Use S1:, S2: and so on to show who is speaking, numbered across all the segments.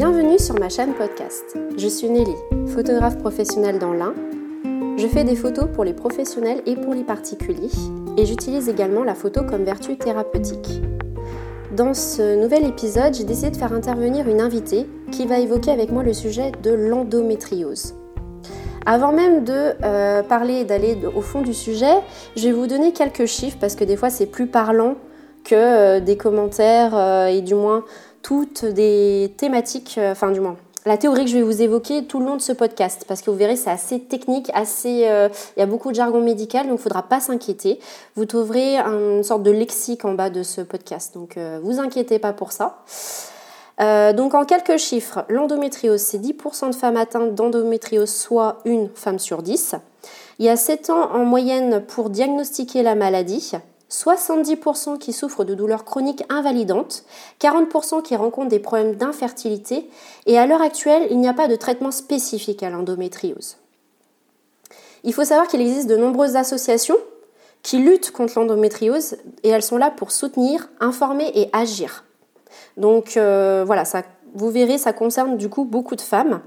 S1: Bienvenue sur ma chaîne podcast. Je suis Nelly, photographe professionnelle dans l'Ain. Je fais des photos pour les professionnels et pour les particuliers et j'utilise également la photo comme vertu thérapeutique. Dans ce nouvel épisode, j'ai décidé de faire intervenir une invitée qui va évoquer avec moi le sujet de l'endométriose. Avant même de euh, parler et d'aller au fond du sujet, je vais vous donner quelques chiffres parce que des fois c'est plus parlant que euh, des commentaires euh, et du moins toutes des thématiques, euh, enfin du moins la théorie que je vais vous évoquer tout le long de ce podcast, parce que vous verrez, c'est assez technique, assez, il y a beaucoup de jargon médical, donc il ne faudra pas s'inquiéter. Vous trouverez une sorte de lexique en bas de ce podcast, donc vous inquiétez pas pour ça. donc en quelques chiffres, l'endométriose, c'est 10% de femmes atteintes d'endométriose, soit une femme sur 10. Il y a 7 ans en moyenne pour diagnostiquer la maladie. 70% qui souffrent de douleurs chroniques invalidantes, 40% qui rencontrent des problèmes d'infertilité, et à l'heure actuelle, il n'y a pas de traitement spécifique à l'endométriose. Il faut savoir qu'il existe de nombreuses associations qui luttent contre l'endométriose et elles sont là pour soutenir, informer et agir. Donc euh, voilà, vous verrez, ça concerne du coup beaucoup de femmes.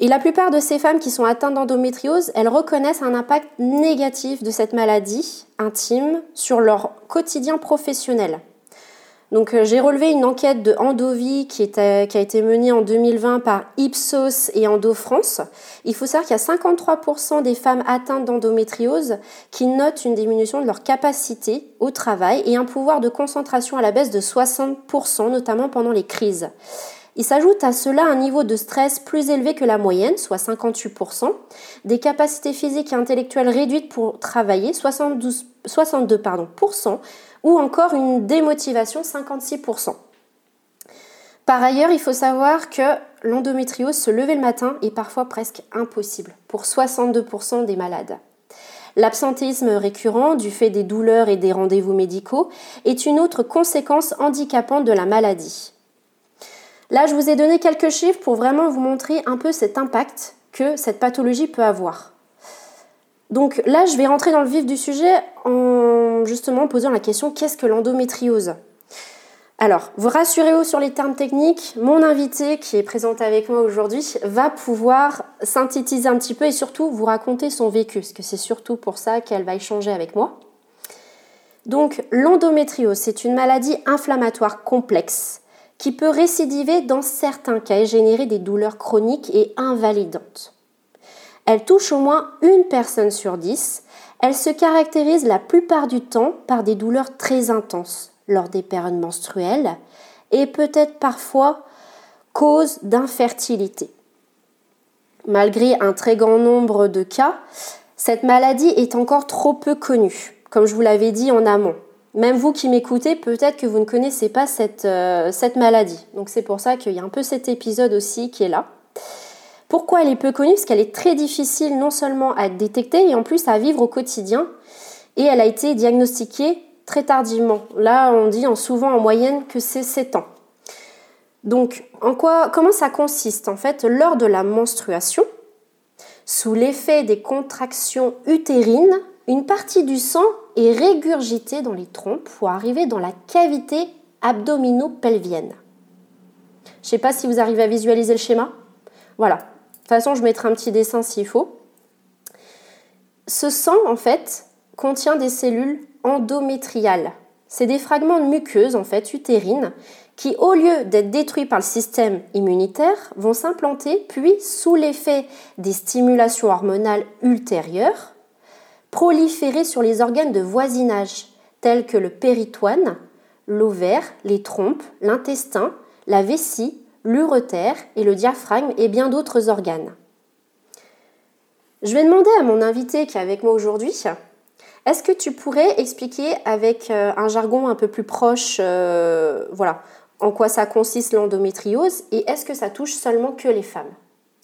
S1: Et la plupart de ces femmes qui sont atteintes d'endométriose, elles reconnaissent un impact négatif de cette maladie intime sur leur quotidien professionnel. Donc euh, j'ai relevé une enquête de Endovi qui, qui, a été menée en 2020 par Ipsos et Endo France. Il faut savoir qu'il y a 53% des femmes atteintes d'endométriose qui notent une diminution de leur capacité au travail et un pouvoir de concentration à la baisse de 60%, notamment pendant les crises. Il s'ajoute à cela un niveau de stress plus élevé que la moyenne, soit 58%, des capacités physiques et intellectuelles réduites pour travailler, 72, 62% ou encore une démotivation, 56%. Par ailleurs, il faut savoir que l'endométriose, se lever le matin, est parfois presque impossible pour 62% des malades. L'absentéisme récurrent, du fait des douleurs et des rendez-vous médicaux, est une autre conséquence handicapante de la maladie. Là, je vous ai donné quelques chiffres pour vraiment vous montrer un peu cet impact que cette pathologie peut avoir. Donc là, je vais rentrer dans le vif du sujet en justement posant la question qu'est-ce que l'endométriose? Alors, vous rassurez-vous sur les termes techniques, mon invité qui est présent avec moi aujourd'hui va pouvoir synthétiser un petit peu et surtout vous raconter son vécu, parce que c'est surtout pour ça qu'elle va échanger avec moi. Donc, l'endométriose, c'est une maladie inflammatoire complexe qui peut récidiver dans certains cas et générer des douleurs chroniques et invalidantes. Elle touche au moins une personne sur dix. Elle se caractérise la plupart du temps par des douleurs très intenses lors des périodes menstruelles et peut-être parfois cause d'infertilité. Malgré un très grand nombre de cas, cette maladie est encore trop peu connue, comme je vous l'avais dit en amont. Même vous qui m'écoutez, peut-être que vous ne connaissez pas cette, euh, cette maladie. Donc c'est pour ça qu'il y a un peu cet épisode aussi qui est là. Pourquoi elle est peu connue? Parce qu'elle est très difficile non seulement à détecter et en plus à vivre au quotidien. Et elle a été diagnostiquée très tardivement. Là, on dit en, souvent en moyenne que c'est 7 ans. Donc, en quoi, comment ça consiste? En fait, lors de la menstruation, sous l'effet des contractions utérines, une partie du sang est régurgitée dans les trompes pour arriver dans la cavité abdomino-pelvienne. Je ne sais pas si vous arrivez à visualiser le schéma. Voilà. De toute façon, je mettrai un petit dessin s'il faut. Ce sang, en fait, contient des cellules endométriales. C'est des fragments de muqueuses, en fait, utérines, qui, au lieu d'être détruits par le système immunitaire, vont s'implanter, puis, sous l'effet des stimulations hormonales ultérieures, proliférer sur les organes de voisinage tels que le péritoine, l'ovaire, les trompes, l'intestin, la vessie, l'ureter et le diaphragme et bien d'autres organes. Je vais demander à mon invité qui est avec moi aujourd'hui, est-ce que tu pourrais expliquer avec euh, un jargon un peu plus proche, euh, voilà, en quoi ça consiste l'endométriose et est-ce que ça touche seulement que les femmes?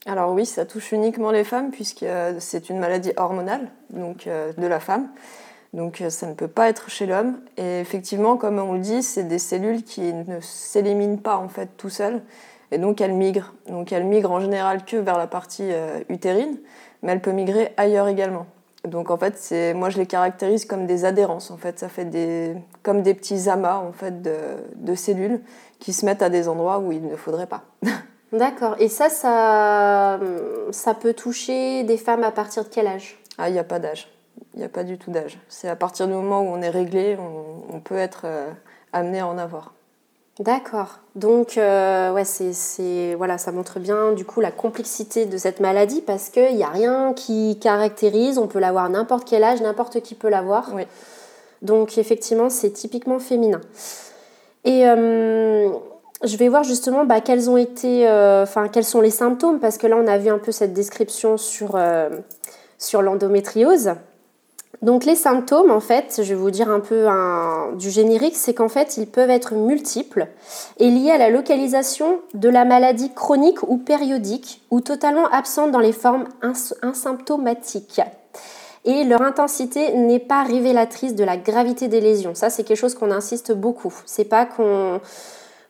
S2: Alors oui, ça touche uniquement les femmes puisque euh, c'est une maladie hormonale donc euh, de la femme. Donc euh, ça ne peut pas être chez l'homme. Et effectivement, comme on le dit, c'est des cellules qui ne s'éliminent pas en fait tout seules. Et donc elles migrent. Donc elles migrent en général que vers la partie utérine, mais elles peuvent migrer ailleurs également. Donc en fait, c'est moi je les caractérise comme des adhérences. En fait, ça fait des comme des petits amas en fait de, de cellules qui se mettent à des endroits où il ne faudrait pas.
S1: D'accord. Et ça, ça, ça peut toucher des femmes à partir de quel âge?
S2: Ah, il n'y a pas d'âge. Il n'y a pas du tout d'âge. C'est à partir du moment où on est réglé, on, peut être euh, amené à en avoir.
S1: D'accord. Donc, euh, ouais, c'est, voilà, ça montre bien du coup la complexité de cette maladie parce qu'il n'y a rien qui caractérise. On peut l'avoir à n'importe quel âge, n'importe qui peut l'avoir.
S2: Oui.
S1: Donc, effectivement, c'est typiquement féminin. Et euh, je vais voir justement bah, quels ont été, euh, enfin, quels sont les symptômes parce que là, on a vu un peu cette description sur, sur l'endométriose. Donc les symptômes, en fait, je vais vous dire un peu du générique, c'est qu'en fait, ils peuvent être multiples et liés à la localisation de la maladie chronique ou périodique ou totalement absente dans les formes asymptomatiques. Et leur intensité n'est pas révélatrice de la gravité des lésions. Ça, c'est quelque chose qu'on insiste beaucoup. C'est pas qu'on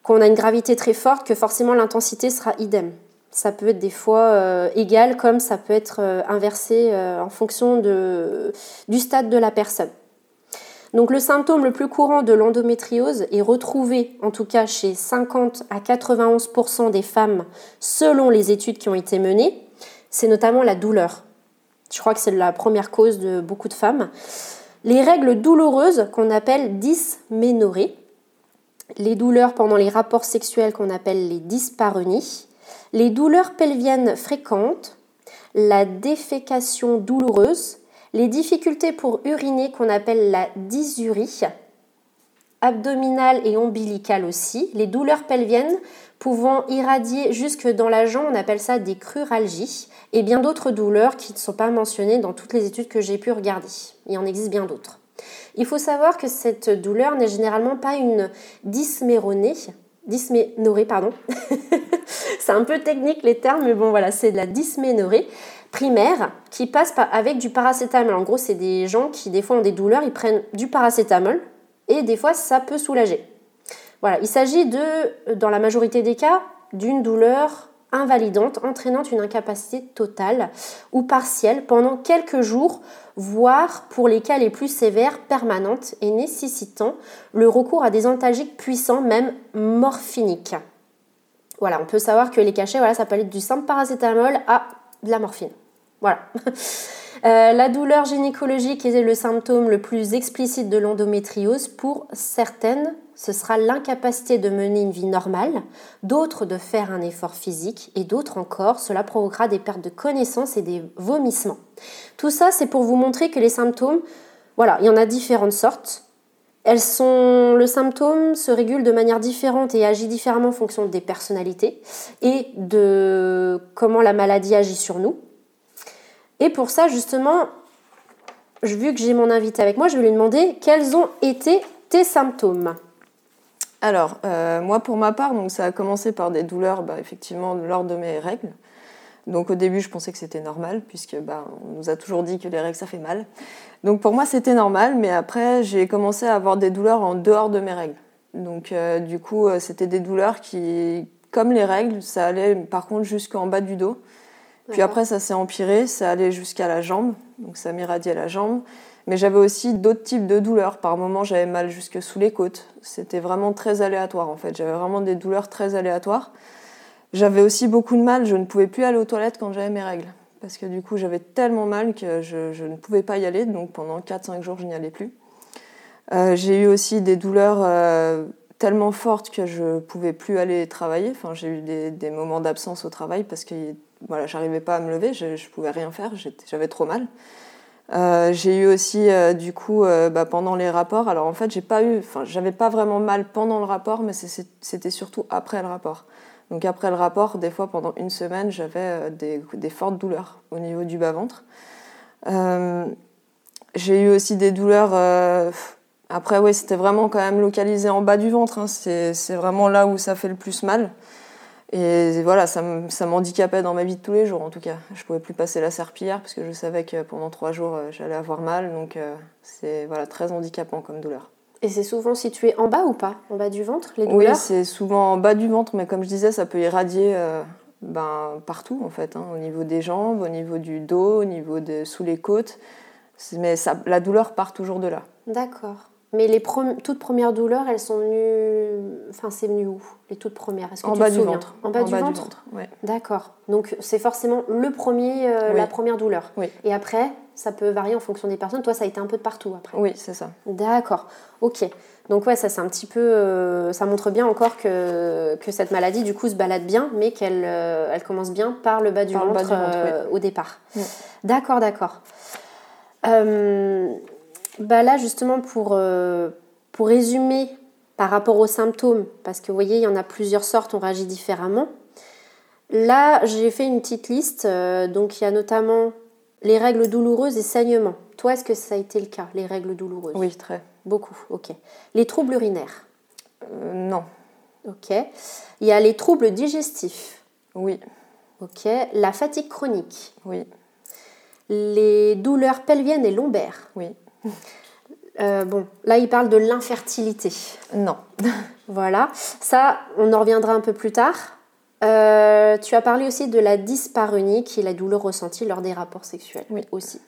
S1: a une gravité très forte que forcément l'intensité sera idem. Ça peut être des fois euh, égal comme ça peut être euh, inversé euh, en fonction du stade de la personne. Donc le symptôme le plus courant de l'endométriose est retrouvé en tout cas chez 50 à 91% des femmes selon les études qui ont été menées. C'est notamment la douleur. Je crois que c'est la première cause de beaucoup de femmes. Les règles douloureuses qu'on appelle dysménorrhées, les douleurs pendant les rapports sexuels qu'on appelle les dyspareunies, les douleurs pelviennes fréquentes, la défécation douloureuse, les difficultés pour uriner qu'on appelle la dysurie, abdominale et ombilicale aussi, les douleurs pelviennes pouvant irradier jusque dans la jambe, on appelle ça des cruralgies, et bien d'autres douleurs qui ne sont pas mentionnées dans toutes les études que j'ai pu regarder. Il en existe bien d'autres. Il faut savoir que cette douleur n'est généralement pas une dysméronée, dysménorrhée, pardon. c'est un peu technique les termes, mais bon voilà, c'est de la dysménorrhée primaire qui passe avec du paracétamol. En gros, c'est des gens qui des fois ont des douleurs, ils prennent du paracétamol et des fois ça peut soulager. Voilà, il s'agit de, dans la majorité des cas, d'une douleur invalidante entraînant une incapacité totale ou partielle pendant quelques jours, voire pour les cas les plus sévères, permanente et nécessitant le recours à des antalgiques puissants, même morphiniques. Voilà, on peut savoir que les cachets, voilà, ça peut aller du simple paracétamol à de la morphine. Voilà. Euh, la douleur gynécologique est le symptôme le plus explicite de l'endométriose. Pour certaines, ce sera l'incapacité de mener une vie normale, d'autres de faire un effort physique et d'autres encore, cela provoquera des pertes de connaissance et des vomissements. Tout ça, c'est pour vous montrer que les symptômes, voilà, il y en a différentes sortes. Elles sont, le symptôme se régule de manière différente et agit différemment en fonction des personnalités et de comment la maladie agit sur nous. Et pour ça, justement, vu que j'ai mon invité avec moi, je vais lui demander quels ont été tes symptômes.
S2: Alors, euh, moi pour ma part, donc ça a commencé par des douleurs, bah, effectivement, lors de mes règles. Donc au début, je pensais que c'était normal, puisque bah, on nous a toujours dit que les règles, ça fait mal. Donc pour moi, c'était normal, mais après, j'ai commencé à avoir des douleurs en dehors de mes règles. Donc euh, du coup, euh, c'était des douleurs qui, comme les règles, ça allait par contre jusqu'en bas du dos. Puis après, ça s'est empiré, ça allait jusqu'à la jambe, donc ça m'irradiait la jambe. Mais j'avais aussi d'autres types de douleurs. Par moments, j'avais mal jusque sous les côtes. C'était vraiment très aléatoire en fait. J'avais vraiment des douleurs très aléatoires. J'avais aussi beaucoup de mal, je ne pouvais plus aller aux toilettes quand j'avais mes règles. Parce que du coup, j'avais tellement mal que je, ne pouvais pas y aller. Donc pendant 4-5 jours, je n'y allais plus. Euh, j'ai eu aussi des douleurs euh, tellement fortes que je ne pouvais plus aller travailler. Enfin, j'ai eu des, moments d'absence au travail parce que voilà, j'arrivais pas à me lever, je ne pouvais rien faire, j'avais trop mal. Euh, j'ai eu aussi du coup bah, pendant les rapports. Alors en fait, j'ai pas eu, enfin, j'avais pas vraiment mal pendant le rapport, mais c'était surtout après le rapport. Donc après le rapport, des fois pendant une semaine, j'avais euh, des, fortes douleurs au niveau du bas-ventre. Euh, j'ai eu aussi des douleurs. Euh, après, oui, c'était vraiment quand même localisé en bas du ventre. Hein. C'est vraiment là où ça fait le plus mal. Et voilà, ça m'handicapait dans ma vie de tous les jours en tout cas. Je pouvais plus passer la serpillière parce que je savais que pendant trois jours j'allais avoir mal. Donc c'est voilà, très handicapant comme douleur.
S1: Et c'est souvent situé en bas ou pas? En bas du ventre, les douleurs?
S2: Oui, c'est souvent en bas du ventre, mais comme je disais, ça peut irradier euh, ben, partout en fait, hein, au niveau des jambes, au niveau du dos, au niveau de sous les côtes. Mais ça, la douleur part toujours de là.
S1: D'accord. Mais les toutes premières douleurs, elles sont venues. Enfin, c'est venu où Les toutes premières?
S2: Est-ce que en, tu bas te du ventre.
S1: en bas du ventre? ventre
S2: ouais.
S1: D'accord. Donc c'est forcément le premier, euh, la première douleur.
S2: Oui.
S1: Et après, ça peut varier en fonction des personnes. Toi, ça a été un peu de partout après.
S2: Oui, c'est ça.
S1: D'accord. Ok. Donc ouais, ça c'est un petit peu, euh, ça montre bien encore que, que cette maladie du coup se balade bien, mais qu'elle euh, elle commence bien par le bas du ventre, au départ. D'accord, d'accord. Bah là, justement, pour, euh, pour résumer par rapport aux symptômes, parce que vous voyez, il y en a plusieurs sortes, on réagit différemment. Là, j'ai fait une petite liste. Euh, donc, il y a notamment les règles douloureuses et saignements. Toi, est-ce que ça a été le cas, les règles douloureuses?
S2: Oui, très.
S1: Beaucoup, ok. Les troubles urinaires?
S2: Euh, Non.
S1: Ok. Il y a les troubles digestifs?
S2: Oui.
S1: Ok. La fatigue chronique?
S2: Oui.
S1: Les douleurs pelviennes et lombaires?
S2: Oui.
S1: Euh, bon, là, il parle de l'infertilité.
S2: Non.
S1: voilà. Ça, on en reviendra un peu plus tard. Euh, tu as parlé aussi de la dyspareunie, qui est la douleur ressentie lors des rapports sexuels.
S2: Oui.
S1: Aussi.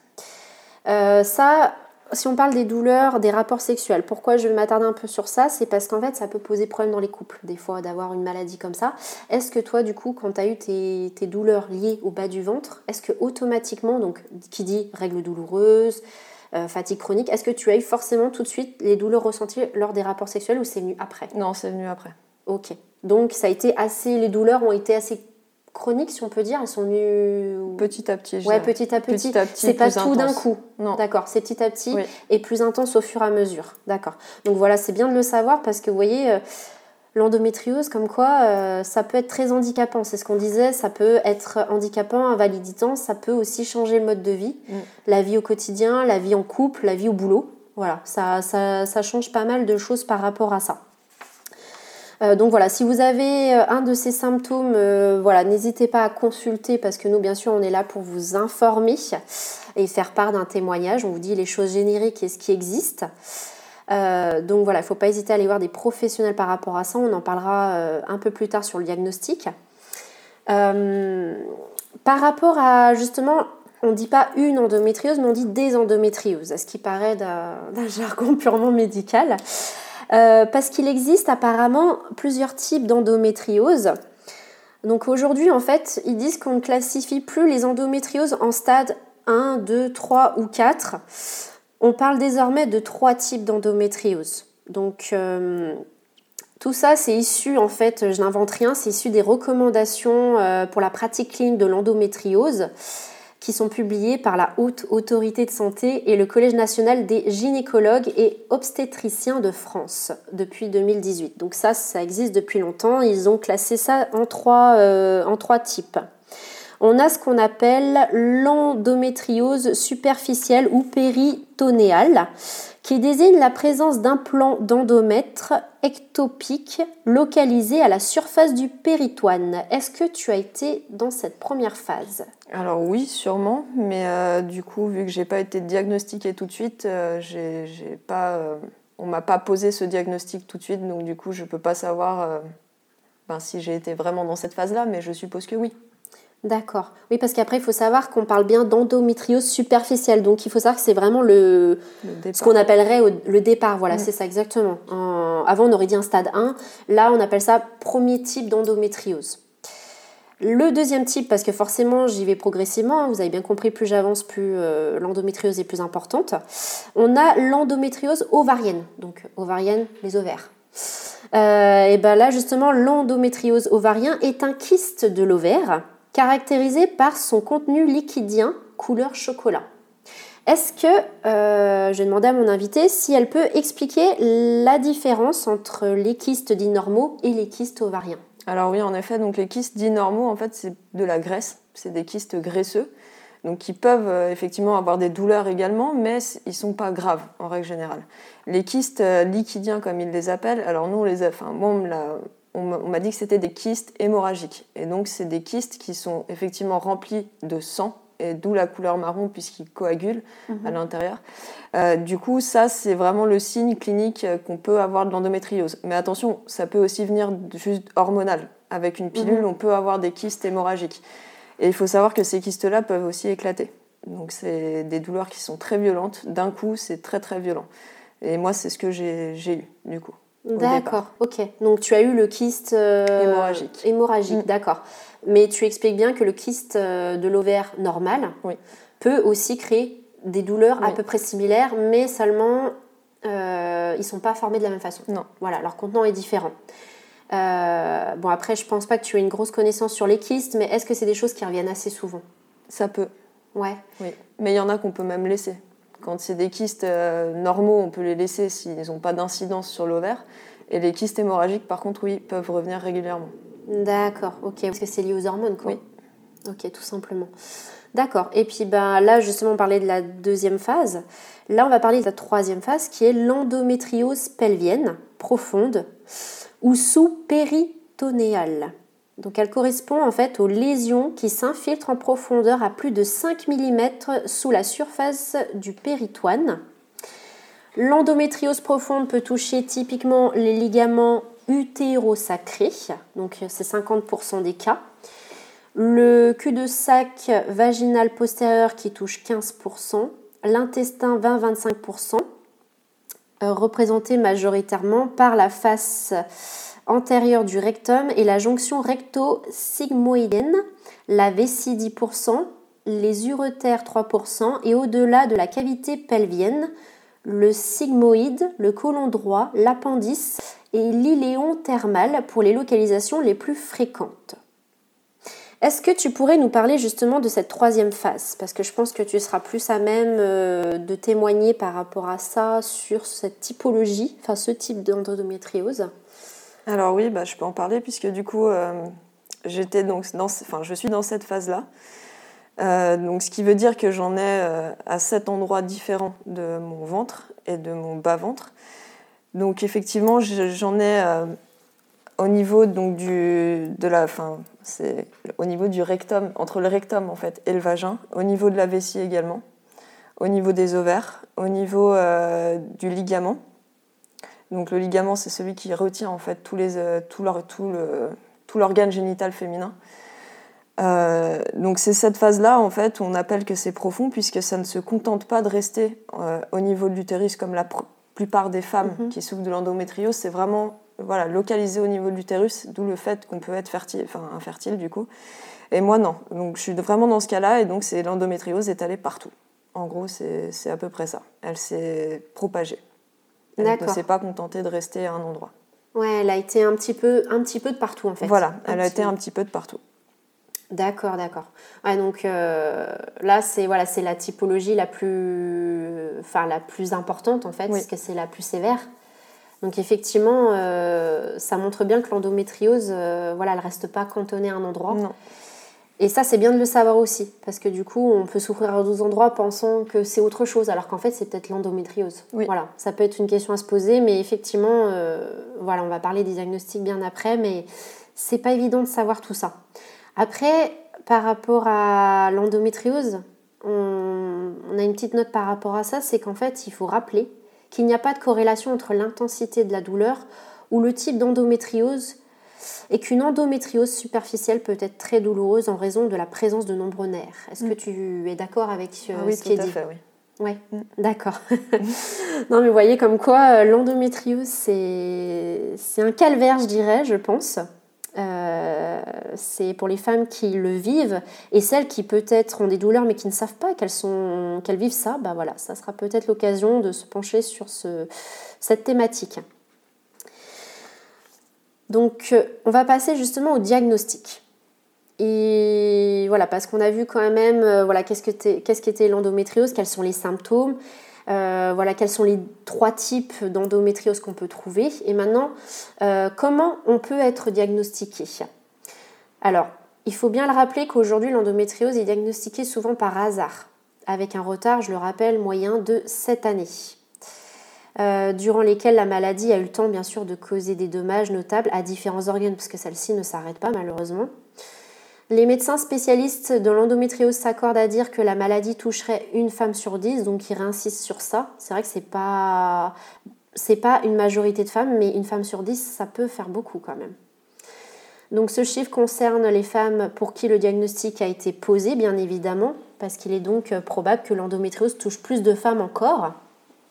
S1: Euh, ça, si on parle des douleurs des rapports sexuels, pourquoi je vais m'attarder un peu sur ça C'est parce qu'en fait, ça peut poser problème dans les couples, des fois, d'avoir une maladie comme ça. Est-ce que toi, du coup, quand tu as eu tes, tes, douleurs liées au bas du ventre, est-ce que automatiquement, donc qui dit règles douloureuses, euh, fatigue chronique, est-ce que tu as eu forcément tout de suite les douleurs ressenties lors des rapports sexuels ou c'est venu après?
S2: Non, c'est venu après.
S1: Ok. Donc ça a été assez, les douleurs ont été assez chroniques, si on peut dire, elles sont venues
S2: petit à petit.
S1: ouais, petit à petit. petit, c'est pas tout d'un coup.
S2: Non.
S1: D'accord, c'est petit à petit et plus intense au fur et à mesure. D'accord. Donc voilà, c'est bien de le savoir parce que vous voyez. Euh, l'endométriose, comme quoi euh, ça peut être très handicapant. C'est ce qu'on disait, ça peut être handicapant, invaliditant, ça peut aussi changer le mode de vie, mm. la vie au quotidien, la vie en couple, la vie au boulot. Voilà, ça, ça, change pas mal de choses par rapport à ça. Euh, donc voilà, si vous avez euh, un de ces symptômes, voilà, n'hésitez pas à consulter parce que nous, bien sûr, on est là pour vous informer et faire part d'un témoignage. On vous dit les choses génériques et ce qui existe. Euh, donc voilà, il ne faut pas hésiter à aller voir des professionnels par rapport à ça. On en parlera euh, un peu plus tard sur le diagnostic. Euh, par rapport à justement, on ne dit pas une endométriose, mais on dit des endométrioses, ce qui paraît d'un jargon purement médical. parce qu'il existe apparemment plusieurs types d'endométriose. Donc aujourd'hui, en fait, ils disent qu'on ne classifie plus les endométrioses en stade 1, 2, 3 ou 4. On parle désormais de trois types d'endométriose. Donc euh, tout ça, c'est issu, en fait, je n'invente rien, c'est issu des recommandations euh, pour la pratique clinique de l'endométriose qui sont publiées par la Haute Autorité de Santé et le Collège national des gynécologues et obstétriciens de France depuis 2018. Donc ça, ça existe depuis longtemps. Ils ont classé ça en trois, euh, en trois types on a ce qu'on appelle l'endométriose superficielle ou qui désigne la présence d'un plan d'endomètre ectopique localisé à la surface du péritoine. Est-ce que tu as été dans cette première phase?
S2: Alors oui, sûrement, mais euh, du coup, vu que j'ai pas été diagnostiquée tout de suite, euh, j'ai pas, euh, on m'a pas posé ce diagnostic tout de suite, donc du coup, je peux pas savoir ben, si j'ai été vraiment dans cette phase-là, mais je suppose que oui.
S1: D'accord. Oui, parce qu'après, il faut savoir qu'on parle bien d'endométriose superficielle. Donc, il faut savoir que c'est vraiment le, ce qu'on appellerait le départ. Voilà, mm. c'est ça exactement. avant, on aurait dit un stade 1. Là, on appelle ça premier type d'endométriose. Le deuxième type, parce que forcément, j'y vais progressivement. Hein, vous avez bien compris, plus j'avance, plus euh, l'endométriose est plus importante. On a l'endométriose ovarienne. Donc, ovarienne, les ovaires. Euh, et ben là, justement, l'endométriose ovarien est un kyste de l'ovaire caractérisé par son contenu liquidien couleur chocolat. Est-ce que, euh, je demander à mon invité si elle peut expliquer la différence entre les kystes dits normaux et les kystes ovariens?
S2: Alors oui, en effet, donc les kystes dits normaux, en fait, c'est de la graisse, c'est des kystes graisseux, donc qui peuvent euh, effectivement avoir des douleurs également, mais ils sont pas graves en règle générale. Les kystes euh, liquidiens, comme ils les appellent, alors nous, on les a, enfin, on m'a dit que c'était des kystes hémorragiques. Et donc, c'est des kystes qui sont effectivement remplis de sang, et d'où la couleur marron, puisqu'ils coagulent mhm. à l'intérieur. Euh, du coup, ça, c'est vraiment le signe clinique qu'on peut avoir de l'endométriose. Mais attention, ça peut aussi venir juste hormonal. Avec une pilule, mhm. on peut avoir des kystes hémorragiques. Et il faut savoir que ces kystes-là peuvent aussi éclater. Donc c'est des douleurs qui sont très violentes. D'un coup, c'est très très violent. Et moi, c'est ce que j'ai eu, du coup.
S1: D'accord, ok. Donc tu as eu le kyste
S2: euh, hémorragique.
S1: Hémorragique, mm. d'accord. Mais tu expliques bien que le kyste euh, de l'ovaire normal peut aussi créer des douleurs à peu près similaires, mais seulement euh, ils ne sont pas formés de la même façon.
S2: Non.
S1: Voilà, leur contenant est différent. bon, après, je pense pas que tu aies une grosse connaissance sur les kystes, mais est-ce que c'est des choses qui reviennent assez souvent?
S2: Ça peut.
S1: Ouais.
S2: Oui. Mais il y en a qu'on peut même laisser. Quand c'est des kystes euh, normaux, on peut les laisser s'ils n'ont pas d'incidence sur l'ovaire. Et les kystes hémorragiques, par contre, oui, peuvent revenir régulièrement.
S1: D'accord, ok. Parce que c'est lié aux hormones, quoi.
S2: Oui.
S1: Ok, tout simplement. D'accord. Et puis ben, là, justement, on parlait de la deuxième phase. Là, on va parler de la troisième phase qui est l'endométriose pelvienne profonde ou sous-péritonéale. Donc elle correspond en fait aux lésions qui s'infiltrent en profondeur à plus de 5 mm sous la surface du péritoine. L'endométriose profonde peut toucher typiquement les ligaments utérosacrés, donc c'est 50% des cas. Le cul-de-sac vaginal postérieur qui touche 15%, l'intestin 20-25%, euh, représenté majoritairement par la face antérieure du rectum et la jonction recto-sigmoïdienne, la vessie 10%, les uretères 3% et au-delà de la cavité pelvienne, le sigmoïde, le côlon droit, l'appendice et l'iléon thermal pour les localisations les plus fréquentes. Est-ce que tu pourrais nous parler justement de cette troisième phase Parce que je pense que tu seras plus à même euh, de témoigner par rapport à ça sur cette typologie, enfin ce type d'endométriose.
S2: Alors oui, bah, je peux en parler puisque du coup, euh, j'étais donc dans, enfin, je suis dans cette phase-là. Euh, donc, ce qui veut dire que j'en ai euh, à sept endroits différents de mon ventre et de mon bas ventre. Donc effectivement, j'en ai au niveau donc du de la, au niveau du rectum, entre le rectum en fait et le vagin, au niveau de la vessie également, au niveau des ovaires, au niveau du ligament donc le ligament, c'est celui qui retient en fait tous les, euh, tout, leur, tout, le, tout l'organe génital féminin. Euh, donc c'est cette phase-là en fait où on appelle que c'est profond puisque ça ne se contente pas de rester euh, au niveau de l'utérus comme la plupart des femmes mhm. qui souffrent de l'endométriose, c'est vraiment voilà localisé au niveau de l'utérus, d'où le fait qu'on peut être fertile, enfin infertile du coup. Et moi non, donc je suis vraiment dans ce cas-là et donc c'est l'endométriose est allée partout. En gros c'est, c'est à peu près ça. Elle s'est propagée. Elle ne s'est pas contentée de rester à un endroit.
S1: Ouais, elle a été un petit peu, un petit peu de partout en fait.
S2: Voilà, elle a été un petit peu de partout.
S1: D'accord, d'accord. Ouais, donc euh, là, c'est voilà, c'est la typologie la plus, enfin la plus importante en fait, parce que c'est la plus sévère. Donc effectivement, euh, ça montre bien que l'endométriose, euh, voilà, elle reste pas cantonnée à un endroit.
S2: Non.
S1: Et ça, c'est bien de le savoir aussi, parce que du coup, on peut souffrir à d'autres endroits pensant que c'est autre chose, alors qu'en fait, c'est peut-être l'endométriose. Voilà, ça peut être une question à se poser, mais effectivement, euh, voilà, on va parler des diagnostics bien après, mais c'est pas évident de savoir tout ça. Après, par rapport à l'endométriose, on, on a une petite note par rapport à ça, c'est qu'en fait, il faut rappeler qu'il n'y a pas de corrélation entre l'intensité de la douleur ou le type d'endométriose et qu'une endométriose superficielle peut être très douloureuse en raison de la présence de nombreux nerfs. Est-ce que mm. tu es d'accord avec euh,
S2: ah
S1: ce qui est
S2: dit?
S1: fait,
S2: oui.
S1: Oui, mm. d'accord. non, mais vous voyez comme quoi euh, l'endométriose, c'est un calvaire, je dirais, je pense. Euh, c'est pour les femmes qui le vivent et celles qui peut-être ont des douleurs mais qui ne savent pas qu'elles sont qu'elles vivent ça, bah voilà, ça sera peut-être l'occasion de se pencher sur ce, cette thématique. Donc, euh, on va passer justement au diagnostic. Et voilà, parce qu'on a vu quand même, euh, voilà, qu'est-ce qu'était l'endométriose, quels sont les symptômes, euh, voilà, quels sont les trois types d'endométriose qu'on peut trouver. Et maintenant, comment on peut être diagnostiqué? Alors, il faut bien le rappeler qu'aujourd'hui, l'endométriose est diagnostiquée souvent par hasard, avec un retard, je le rappelle, moyen de 7 années. Euh, durant lesquelles la maladie a eu le temps bien sûr de causer des dommages notables à différents organes, parce que celle-ci ne s'arrête pas malheureusement. Les médecins spécialistes de l'endométriose s'accordent à dire que la maladie toucherait une femme sur dix, donc ils réinsistent sur ça. C'est vrai que c'est pas c'est pas une majorité de femmes, mais une femme sur dix, ça peut faire beaucoup quand même. Donc ce chiffre concerne les femmes pour qui le diagnostic a été posé, bien évidemment, parce qu'il est donc probable que l'endométriose touche plus de femmes encore.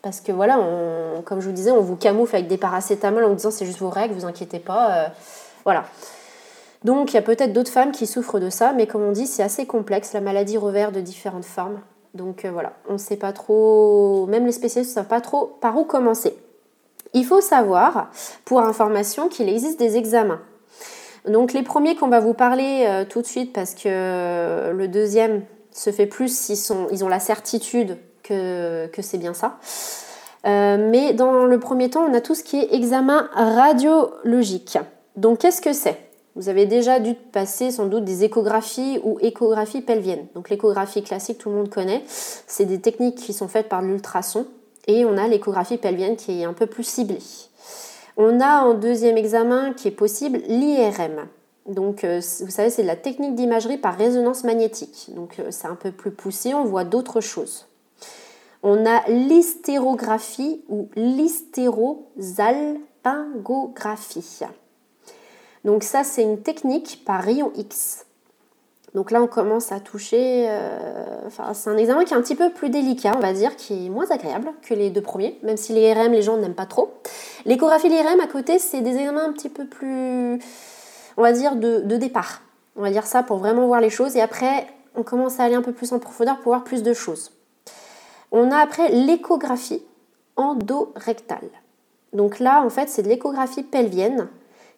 S1: Parce que voilà, comme je vous disais, on vous camoufle avec des paracétamol en vous disant c'est juste vos règles, vous inquiétez pas. voilà. Donc il y a peut-être d'autres femmes qui souffrent de ça, mais comme on dit, c'est assez complexe, la maladie revers de différentes formes. Donc euh, voilà, on ne sait pas trop, même les spécialistes ne savent pas trop par où commencer. Il faut savoir, pour information, qu'il existe des examens. Donc les premiers qu'on va vous parler euh, tout de suite, parce que le deuxième se fait plus s'ils ils ont la certitude que, c'est bien ça. Euh, mais dans le premier temps, on a tout ce qui est examen radiologique. Donc qu'est-ce que c'est? Vous avez déjà dû passer sans doute des échographies ou échographies pelviennes. Donc l'échographie classique, tout le monde connaît. C'est des techniques qui sont faites par l'ultrason. Et on a l'échographie pelvienne qui est un peu plus ciblée. On a en deuxième examen qui est possible l'IRM. Donc euh, vous savez, c'est la technique d'imagerie par résonance magnétique. Donc euh, c'est un peu plus poussé, on voit d'autres choses. On a l'hystérographie ou l'hystérozalpingographie. Donc ça, c'est une technique par rayon X. Donc là, on commence à toucher... Euh, enfin, c'est un examen qui est un petit peu plus délicat, on va dire, qui est moins agréable que les deux premiers, même si les RM, les gens n'aiment pas trop. L'échographie et l'IRM, à côté, c'est des examens un petit peu plus, on va dire, de départ. On va dire ça pour vraiment voir les choses. Et après, on commence à aller un peu plus en profondeur pour voir plus de choses. On a après l'échographie endorectale. Donc là, en fait, c'est de l'échographie pelvienne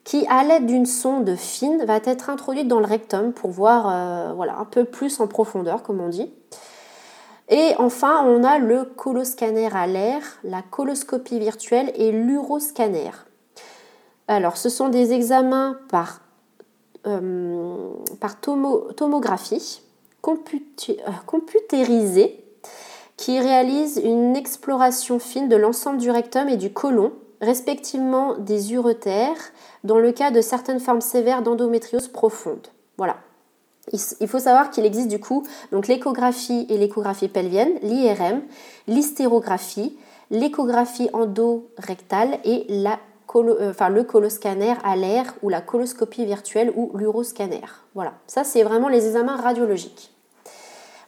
S1: qui, à l'aide d'une sonde fine, va être introduite dans le rectum pour voir euh, voilà, un peu plus en profondeur, comme on dit. Et enfin, on a le coloscanner à l'air, la coloscopie virtuelle et l'uroscanner. Alors, ce sont des examens par, euh, par tomographie euh, computérisée qui réalisent une exploration fine de l'ensemble du rectum et du côlon respectivement des uretères, dans le cas de certaines formes sévères d'endométriose profonde. Voilà. Il faut savoir qu'il existe du coup donc l'échographie et l'échographie pelvienne, l'IRM, l'hystérographie, l'échographie endorectale et la euh, le coloscanner à l'air ou la coloscopie virtuelle ou l'uroscanner. Voilà, ça c'est vraiment les examens radiologiques.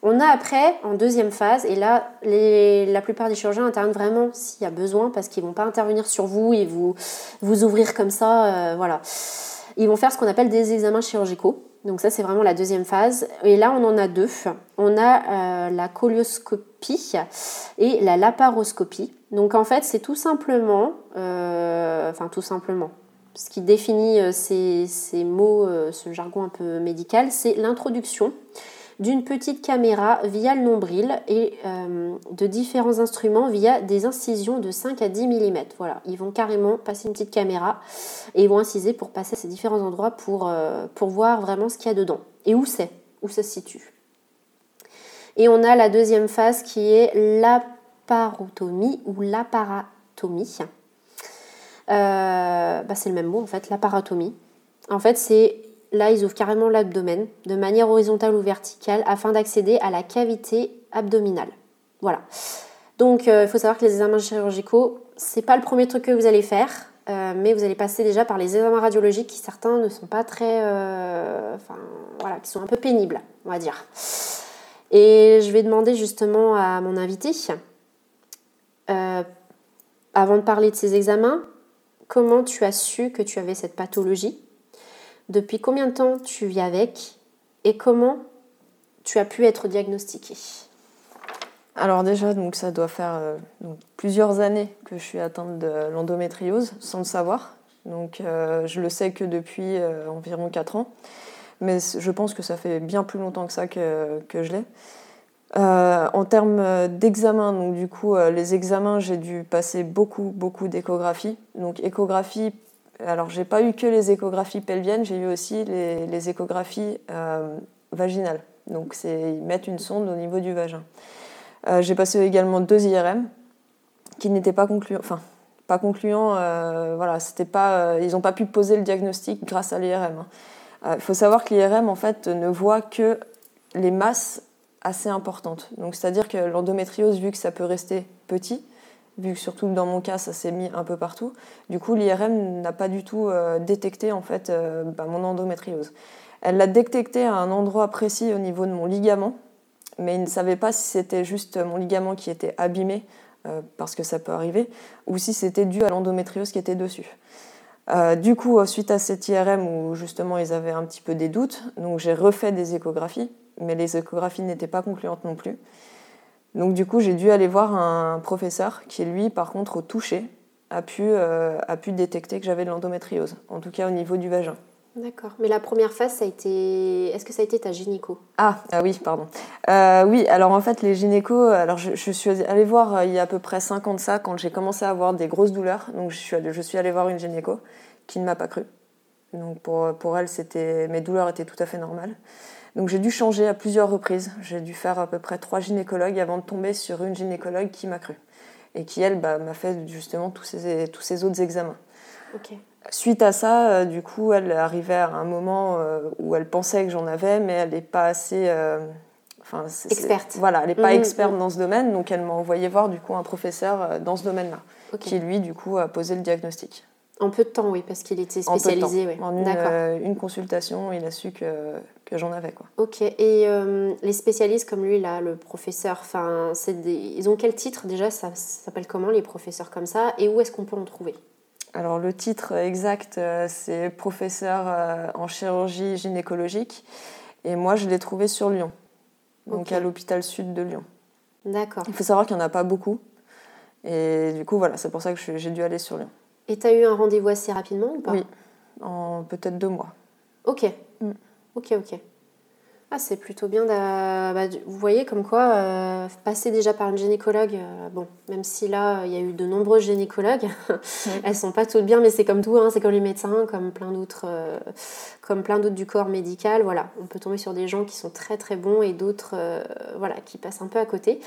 S1: On a après, en deuxième phase, et là, la plupart des chirurgiens interviennent vraiment s'il y a besoin, parce qu'ils ne vont pas intervenir sur vous et vous, vous ouvrir comme ça, euh, voilà. Ils vont faire ce qu'on appelle des examens chirurgicaux. Donc ça, c'est vraiment la deuxième phase. Et là, on en a deux. On a euh, la colioscopie et la laparoscopie. Donc en fait, c'est tout simplement, euh, enfin tout simplement, ce qui définit ces, ces mots, ce jargon un peu médical, c'est l'introduction d'une petite caméra via le nombril et euh, de différents instruments via des incisions de 5 à 10 mm. Voilà, ils vont carrément passer une petite caméra et ils vont inciser pour passer à ces différents endroits pour, euh, pour voir vraiment ce qu'il y a dedans et où c'est, où ça se situe. Et on a la deuxième phase qui est l'aparotomie ou l'aparatomie. Euh, bah c'est le même mot en fait, l'aparatomie. En fait, c'est là, ils ouvrent carrément l'abdomen de manière horizontale ou verticale afin d'accéder à la cavité abdominale. Voilà. Donc, euh, il faut savoir que les examens chirurgicaux, c'est pas le premier truc que vous allez faire, euh, mais vous allez passer déjà par les examens radiologiques qui certains ne sont pas très, euh, enfin, voilà, qui sont un peu pénibles, on va dire. Et je vais demander justement à mon invité, avant de parler de ces examens, comment tu as su que tu avais cette pathologie? Depuis combien de temps tu vis avec et comment tu as pu être diagnostiqué
S2: alors déjà, donc ça doit faire euh, plusieurs années que je suis atteinte de l'endométriose sans le savoir. Donc euh, je le sais que depuis euh, environ 4 ans. Mais je pense que ça fait bien plus longtemps que ça que, je l'ai. en termes d'examen, donc du coup, les examens, j'ai dû passer beaucoup, beaucoup d'échographies. Donc échographie alors, j'ai pas eu que les échographies pelviennes, j'ai eu aussi les, échographies euh, vaginales. Donc, ils mettent une sonde au niveau du vagin. Euh, j'ai passé également deux IRM qui n'étaient pas concluants. Enfin, pas concluants. Euh, voilà, c'était pas. ils n'ont pas pu poser le diagnostic grâce à l'IRM. Hein. Il faut savoir que l'IRM en fait ne voit que les masses assez importantes. Donc, c'est-à-dire que l'endométriose, vu que ça peut rester petit, vu que surtout dans mon cas ça s'est mis un peu partout. Du coup, l'IRM n'a pas du tout euh, détecté en fait euh, bah, mon endométriose. Elle l'a détecté à un endroit précis au niveau de mon ligament, mais ils ne savaient pas si c'était juste mon ligament qui était abîmé, parce que ça peut arriver, ou si c'était dû à l'endométriose qui était dessus. du coup, suite à cette IRM où justement ils avaient un petit peu des doutes, donc j'ai refait des échographies, mais les échographies n'étaient pas concluantes non plus. Donc du coup, j'ai dû aller voir un professeur qui, lui, par contre, au toucher, a pu, euh, a pu détecter que j'avais de l'endométriose, en tout cas au niveau du vagin.
S1: D'accord. Mais la première phase, ça a été. Est-ce que ça a été ta gynéco?
S2: Ah, ah, oui, pardon. Euh, oui, alors en fait, les gynécos, alors je, suis allée voir euh, il y a à peu près 5 ans de ça, quand j'ai commencé à avoir des grosses douleurs. Donc je suis allée, je suis allée voir une gynéco qui ne m'a pas cru. Donc pour, pour elle, c'était, mes douleurs étaient tout à fait normales. Donc j'ai dû changer à plusieurs reprises. J'ai dû faire à peu près trois gynécologues avant de tomber sur une gynécologue qui m'a cru. Et qui, elle, bah, m'a fait justement tous ces, tous ces autres examens. Suite à ça, euh, du coup, elle arrivait à un moment euh, où elle pensait que j'en avais, mais elle n'est pas assez... Euh,
S1: enfin, experte.
S2: Voilà, elle n'est pas mmh, experte mmh. dans ce domaine, donc elle m'a envoyé voir du coup un professeur dans ce domaine-là, qui lui, du coup, a posé le diagnostic.
S1: En peu de temps, oui, parce qu'il était spécialisé.
S2: En, en une, euh, une, consultation, il a su que, que j'en avais. Quoi.
S1: Ok, et euh, les spécialistes comme lui, là, le professeur, enfin, des... ils ont quel titre déjà? Ça, s'appelle comment les professeurs comme ça? Et où est-ce qu'on peut en trouver?
S2: Alors le titre exact, euh, c'est professeur en chirurgie gynécologique. Et moi, je l'ai trouvé sur Lyon, donc à l'hôpital sud de Lyon.
S1: D'accord.
S2: Il faut savoir qu'il n'y en a pas beaucoup. Et du coup, voilà, c'est pour ça que j'ai dû aller sur Lyon.
S1: Et tu as eu un rendez-vous assez rapidement ou pas?
S2: Oui, en peut-être deux mois.
S1: Ok. Mm. Ok, ok. Ah, c'est plutôt bien. Bah, vous voyez comme quoi, euh, passer déjà par une gynécologue, euh, bon, même si là, il y a eu de nombreux gynécologues, elles sont pas toutes bien, mais c'est comme tout, hein, c'est comme les médecins, comme plein d'autres euh, comme plein d'autres du corps médical. Voilà, on peut tomber sur des gens qui sont très très bons et d'autres voilà, qui passent un peu à côté.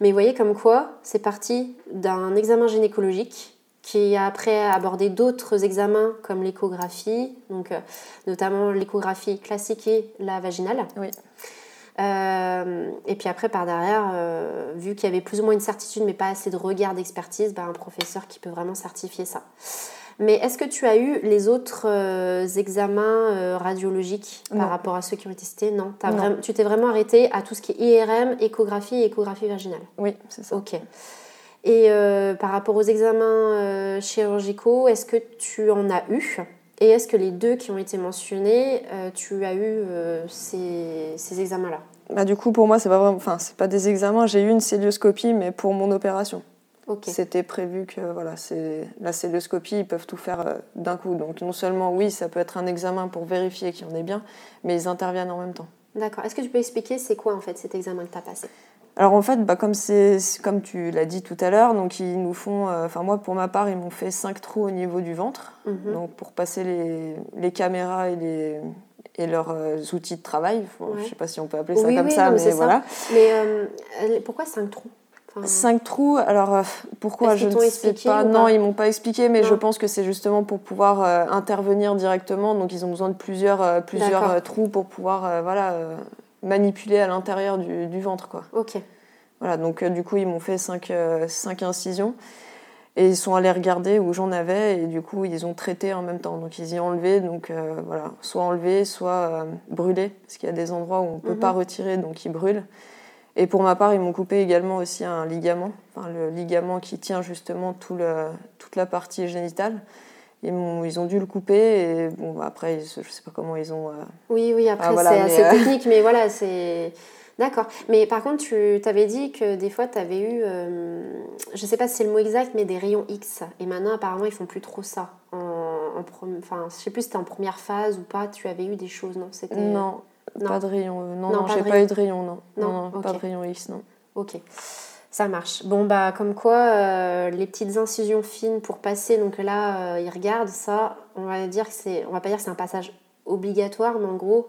S1: Mais vous voyez comme quoi, c'est parti d'un examen gynécologique qui a après abordé d'autres examens comme l'échographie, donc euh, notamment l'échographie classique et la vaginale.
S2: Oui.
S1: Euh, et puis après, par derrière, euh, vu qu'il y avait plus ou moins une certitude, mais pas assez de regard d'expertise, bah, un professeur qui peut vraiment certifier ça. Mais est-ce que tu as eu les autres examens radiologiques par rapport à ceux qui ont été cités Non, tu t'es vraiment arrêté à tout ce qui est IRM, échographie et échographie vaginale?
S2: Oui, c'est ça.
S1: Ok. Et euh, par rapport aux examens euh, chirurgicaux, est-ce que tu en as eu? Et est-ce que les deux qui ont été mentionnés, euh, tu as eu ces, ces examens-là?
S2: Bah, Du coup, pour moi, c'est pas vraiment, enfin, c'est pas des examens. J'ai eu une célioscopie, mais pour mon opération. C'était prévu que voilà, c'est la célioscopie, ils peuvent tout faire d'un coup. Donc non seulement oui, ça peut être un examen pour vérifier qu'il y en est bien, mais ils interviennent en même temps.
S1: D'accord. Est-ce que tu peux expliquer c'est quoi en fait cet examen que tu as passé?
S2: Alors en fait, bah, comme, comme tu l'as dit tout à l'heure, donc ils nous font, euh, enfin moi pour ma part, ils m'ont fait cinq trous au niveau du ventre, mhm. donc pour passer les, les, caméras et, les, et leurs euh, outils de travail. Je ne sais pas si on peut appeler ça comme ça, mais voilà.
S1: Mais euh, pourquoi cinq trous?
S2: Cinq trous, alors pourquoi je ne sais pas. Non, ils m'ont pas expliqué, mais je pense que c'est justement pour pouvoir intervenir directement. Donc ils ont besoin de plusieurs, plusieurs trous pour pouvoir voilà, manipuler à l'intérieur du, ventre. Quoi.
S1: Ok.
S2: Voilà, donc euh, du coup, ils m'ont fait 5 euh, cinq, incisions et ils sont allés regarder où j'en avais et du coup, ils ont traité en même temps. Donc, ils y ont enlevé, donc euh, voilà, soit enlevé, soit brûlé, parce qu'il y a des endroits où on ne peut pas mhm. retirer, donc ils brûlent. Et pour ma part, ils m'ont coupé également aussi un ligament, enfin, le ligament qui tient justement tout le, toute la partie génitale. Ils, ont, ils ont dû le couper et bon, après, je sais pas comment ils ont. Euh,
S1: oui, oui, après, ah, c'est assez euh, technique, mais voilà, c'est. D'accord. Mais par contre, tu t'avais dit que des fois, tu avais eu, euh, je sais pas si c'est le mot exact, mais des rayons X. Et maintenant, apparemment, ils font plus trop ça. En, en enfin, je sais plus si c'était en première phase ou pas, tu avais eu des choses, non?
S2: C'était non, non, pas de rayons. Non, non, j'ai pas eu de rayons, non. Non, pas de rayons X, non.
S1: Ok. Ça marche. Bon, bah, comme quoi, euh, les petites incisions fines pour passer, donc là, euh, ils regardent ça, on va dire que c'est, on va pas dire que c'est un passage obligatoire, mais en gros,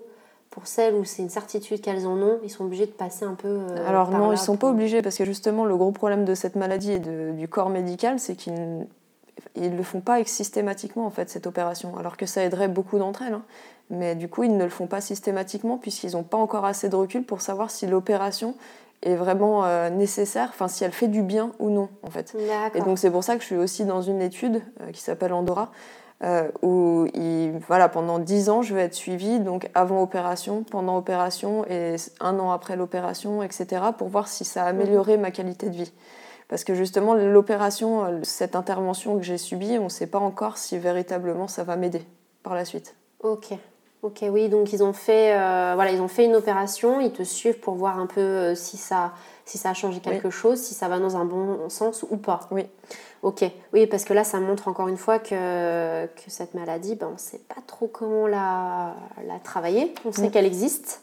S1: pour celles où c'est une certitude qu'elles en ont, ils sont obligés de passer un peu. Euh,
S2: Alors non, ils sont pas obligés parce que justement, le gros problème de cette maladie et du corps médical, c'est qu'ils ne le font pas systématiquement en fait cette opération, alors que ça aiderait beaucoup d'entre elles. Hein. Mais du coup, ils ne le font pas systématiquement puisqu'ils n'ont pas encore assez de recul pour savoir si l'opération est vraiment euh, nécessaire, enfin si elle fait du bien ou non en fait. Et donc c'est pour ça que je suis aussi dans une étude euh, qui s'appelle Andorra, euh, où voilà, pendant 10 ans, je vais être suivie, donc avant opération, pendant opération et un an après l'opération, etc., pour voir si ça a amélioré ma qualité de vie. Parce que justement, l'opération, cette intervention que j'ai subie, on ne sait pas encore si véritablement ça va m'aider par la suite.
S1: Ok. Ok, oui, donc ils ont fait, euh, voilà, ils ont fait une opération, ils te suivent pour voir un peu si, ça, si ça a changé quelque chose, si ça va dans un bon sens ou pas.
S2: Oui.
S1: Ok, oui, parce que là, ça montre encore une fois que, que cette maladie, ben, on ne sait pas trop comment la, la travailler. On sait qu'elle existe.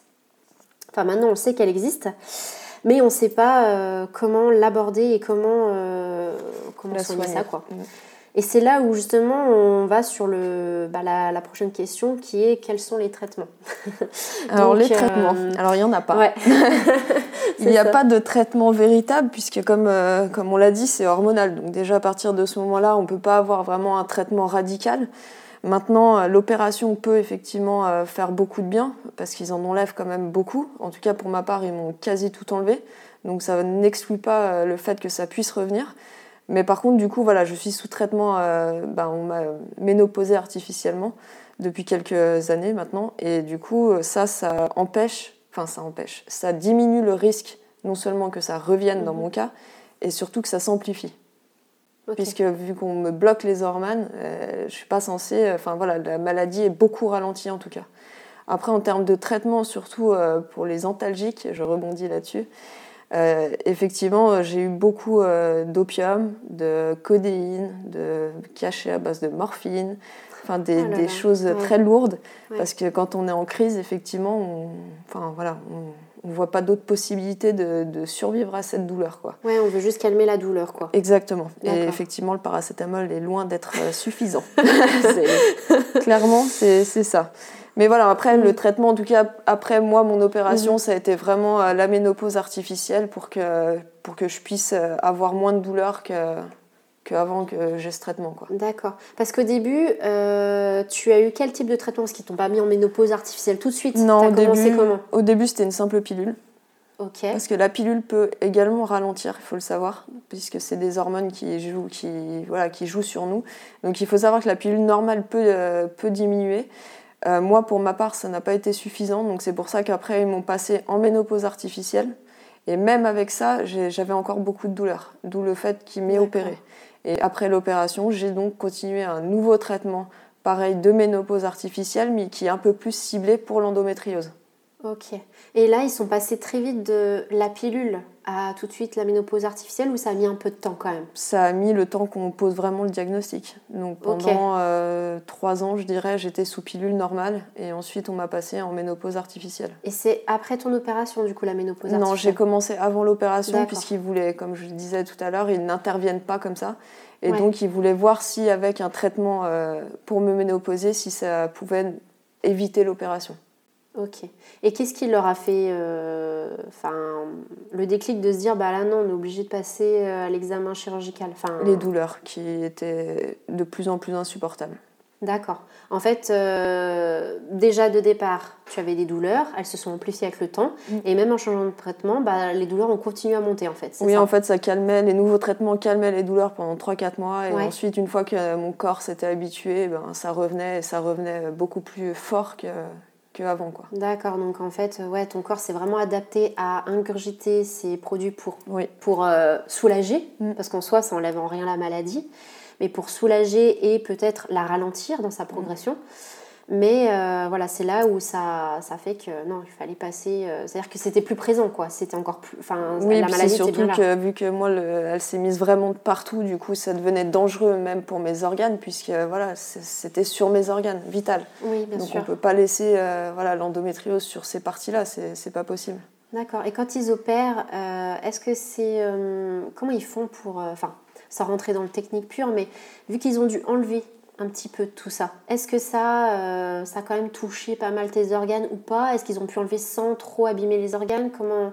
S1: Enfin, maintenant, on sait qu'elle existe. Mais on ne sait pas euh, comment l'aborder et comment, euh, comment soigner, ça. Quoi. Et c'est là où justement on va sur le, bah, la, prochaine question qui est quels sont les traitements
S2: Alors les traitements, euh, alors il n'y en a pas. il n'y a pas de traitement véritable puisque comme, euh, comme on l'a dit c'est hormonal. Donc déjà à partir de ce moment-là on ne peut pas avoir vraiment un traitement radical. Maintenant, euh, l'opération peut effectivement faire beaucoup de bien parce qu'ils en enlèvent quand même beaucoup. En tout cas, pour ma part, ils m'ont quasi tout enlevé. Donc ça n'exclut pas le fait que ça puisse revenir. Mais par contre, du coup, voilà, je suis sous traitement, euh, ben, on m'a ménopausé artificiellement depuis quelques années maintenant. Et du coup, ça, ça empêche, enfin ça empêche, ça diminue le risque non seulement que ça revienne dans mhm. mon cas, et surtout que ça s'amplifie. Puisque vu qu'on me bloque les hormones, euh, je suis pas censée, enfin voilà, la maladie est beaucoup ralentie en tout cas. Après, en termes de traitement, surtout euh, pour les antalgiques, je rebondis là-dessus, euh, effectivement, j'ai eu beaucoup euh, d'opium, de codéine, de cachets à base de morphine, enfin des, oh choses très lourdes. Parce que quand on est en crise, effectivement, on, enfin voilà, on, voit pas d'autres possibilités de, survivre à cette douleur, quoi.
S1: Ouais, on veut juste calmer la douleur, quoi.
S2: Exactement. Et effectivement, le paracétamol est loin d'être euh, suffisant. clairement, c'est ça. Mais voilà, après, le mm. traitement, en tout cas, après moi, mon opération, mm. ça a été vraiment euh, la ménopause artificielle pour que, pour que je puisse euh, avoir moins de douleur que qu'avant que j'ai ce traitement.
S1: D'accord. Parce qu'au début, euh, tu as eu quel type de traitement? Parce qu'ils t'ont pas mis en ménopause artificielle tout de suite
S2: Non, au début, comment? au début, c'était une simple pilule.
S1: Ok.
S2: Parce que la pilule peut également ralentir, il faut le savoir, puisque c'est des hormones qui jouent, qui, voilà, qui jouent sur nous. Donc il faut savoir que la pilule normale peut, peut diminuer. Euh, moi, pour ma part, ça n'a pas été suffisant, donc c'est pour ça qu'après, ils m'ont passé en ménopause artificielle. Et même avec ça, j'avais encore beaucoup de douleurs, d'où le fait qu'ils m'aient opéré. Et après l'opération, j'ai donc continué un nouveau traitement, pareil, de ménopause artificielle, mais qui est un peu plus ciblé pour l'endométriose.
S1: Ok. Et là, ils sont passés très vite de la pilule à tout de suite la ménopause artificielle ou ça a mis un peu de temps quand même?
S2: Ça a mis le temps qu'on pose vraiment le diagnostic. Donc pendant euh, trois ans, je dirais, j'étais sous pilule normale et ensuite on m'a passé en ménopause artificielle.
S1: Et c'est après ton opération du coup la ménopause artificielle
S2: Non, j'ai commencé avant l'opération puisqu'ils voulaient, comme je le disais tout à l'heure, ils n'interviennent pas comme ça. Et donc ils voulaient voir si avec un traitement euh, pour me ménopauser, si ça pouvait éviter l'opération.
S1: Ok. Et qu'est-ce qui leur a fait euh, le déclic de se dire bah là non, on est obligé de passer euh, à l'examen chirurgical
S2: Les douleurs qui étaient de plus en plus insupportables.
S1: D'accord. En fait, euh, déjà de départ, tu avais des douleurs, elles se sont amplifiées avec le temps, mm. et même en changeant de traitement, bah, les douleurs ont continué à monter en fait.
S2: Oui, en fait, ça calmait, les nouveaux traitements calmaient les douleurs pendant 3-4 mois, et ensuite, une fois que mon corps s'était habitué, ben, ça revenait, et ça revenait beaucoup plus fort que, qu'avant. Quoi.
S1: D'accord, donc en fait, ouais, ton corps s'est vraiment adapté à ingurgiter ces produits pour, pour euh, soulager, mm. parce qu'en soi, ça enlève en rien la maladie, mais pour soulager et peut-être la ralentir dans sa progression. Mais euh, voilà, c'est là où ça, ça fait que non, il fallait passer. Euh, c'est-à-dire que c'était plus présent, quoi. C'était encore plus. Enfin,
S2: oui, la maladie surtout que vu que moi, elle s'est mise vraiment partout, du coup, ça devenait dangereux même pour mes organes, puisque voilà, c'était sur mes organes, vital.
S1: Oui, bien
S2: Donc
S1: sûr.
S2: on peut pas laisser euh, voilà l'endométriose sur ces parties-là, c'est pas possible.
S1: D'accord. Et quand ils opèrent, est-ce que c'est comment ils font pour, enfin, sans rentrer dans le technique pur, mais vu qu'ils ont dû enlever un petit peu de tout ça. Est-ce que ça, euh, ça a quand même touché pas mal tes organes ou pas? Est-ce qu'ils ont pu enlever sans trop abîmer les organes? Comment?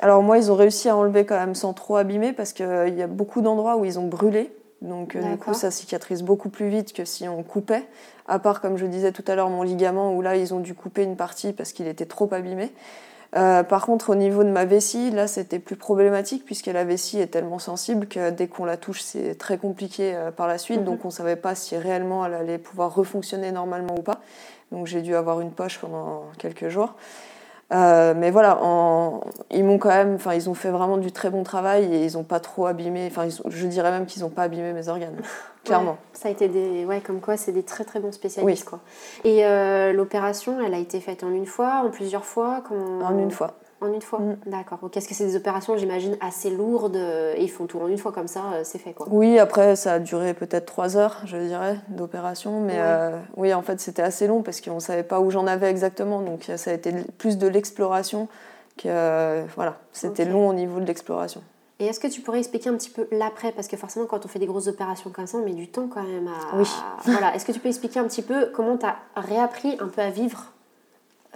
S2: Alors moi, ils ont réussi à enlever quand même sans trop abîmer parce qu'il euh, y a beaucoup d'endroits où ils ont brûlé. Donc euh, du coup, ça cicatrise beaucoup plus vite que si on coupait. À part, comme je disais tout à l'heure, mon ligament où là, ils ont dû couper une partie parce qu'il était trop abîmé. Euh, par contre, au niveau de ma vessie, là, c'était plus problématique puisque la vessie est tellement sensible que dès qu'on la touche, c'est très compliqué euh, par la suite. Mhm. Donc, on ne savait pas si réellement elle allait pouvoir refonctionner normalement ou pas. Donc, j'ai dû avoir une poche pendant quelques jours. Euh, mais voilà, ils m'ont quand même, enfin, ils ont fait vraiment du très bon travail et ils n'ont pas trop abîmé. Enfin, je dirais même qu'ils n'ont pas abîmé mes organes, clairement.
S1: ça a été des, ouais, comme quoi, c'est des très très bons spécialistes, quoi. Et l'opération, elle a été faite en une fois, en plusieurs fois,
S2: En une fois.
S1: En une fois mm. D'accord. Qu'est-ce que c'est des opérations, j'imagine, assez lourdes et ils font tout en une fois comme ça, euh, c'est fait quoi
S2: Oui, après ça a duré peut-être trois heures, je dirais, d'opération. Mais euh, oui, en fait, c'était assez long parce qu'on ne savait pas où j'en avais exactement. Donc ça a été plus de l'exploration que. Euh, voilà, c'était long au niveau de l'exploration.
S1: Et est-ce que tu pourrais expliquer un petit peu l'après? Parce que forcément, quand on fait des grosses opérations comme ça, on met du temps quand même à.
S2: Oui.
S1: Voilà. Est-ce que tu peux expliquer un petit peu comment tu as réappris un peu à vivre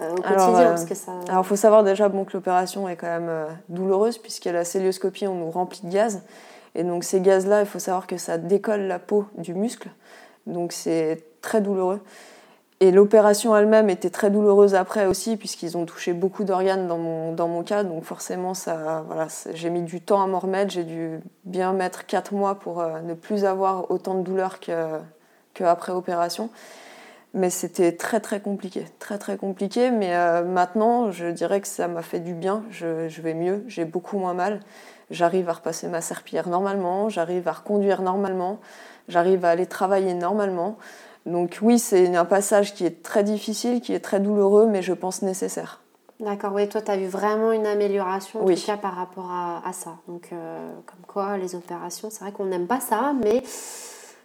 S1: euh, au quotidien?
S2: alors, parce que ça... alors, faut savoir déjà bon, que l'opération est quand même euh, douloureuse, puisqu'à la célioscopie, on nous remplit de gaz. Et donc, ces gaz-là, il faut savoir que ça décolle la peau du muscle. Donc, c'est très douloureux. Et l'opération elle-même était très douloureuse après aussi, puisqu'ils ont touché beaucoup d'organes dans mon, dans mon cas. Donc, forcément, ça, voilà, j'ai mis du temps à m'en remettre. J'ai dû bien mettre 4 mois pour euh, ne plus avoir autant de douleur qu'après que opération. Mais c'était très très compliqué, très très compliqué. Mais euh, maintenant, je dirais que ça m'a fait du bien. Je, vais mieux, j'ai beaucoup moins mal. J'arrive à repasser ma serpillière normalement, j'arrive à reconduire normalement, j'arrive à aller travailler normalement. Donc oui, c'est un passage qui est très difficile, qui est très douloureux, mais je pense nécessaire.
S1: D'accord, oui, toi, tu as vu vraiment une amélioration, en tout cas, par rapport à, ça. Donc, euh, comme quoi, les opérations, c'est vrai qu'on n'aime pas ça, mais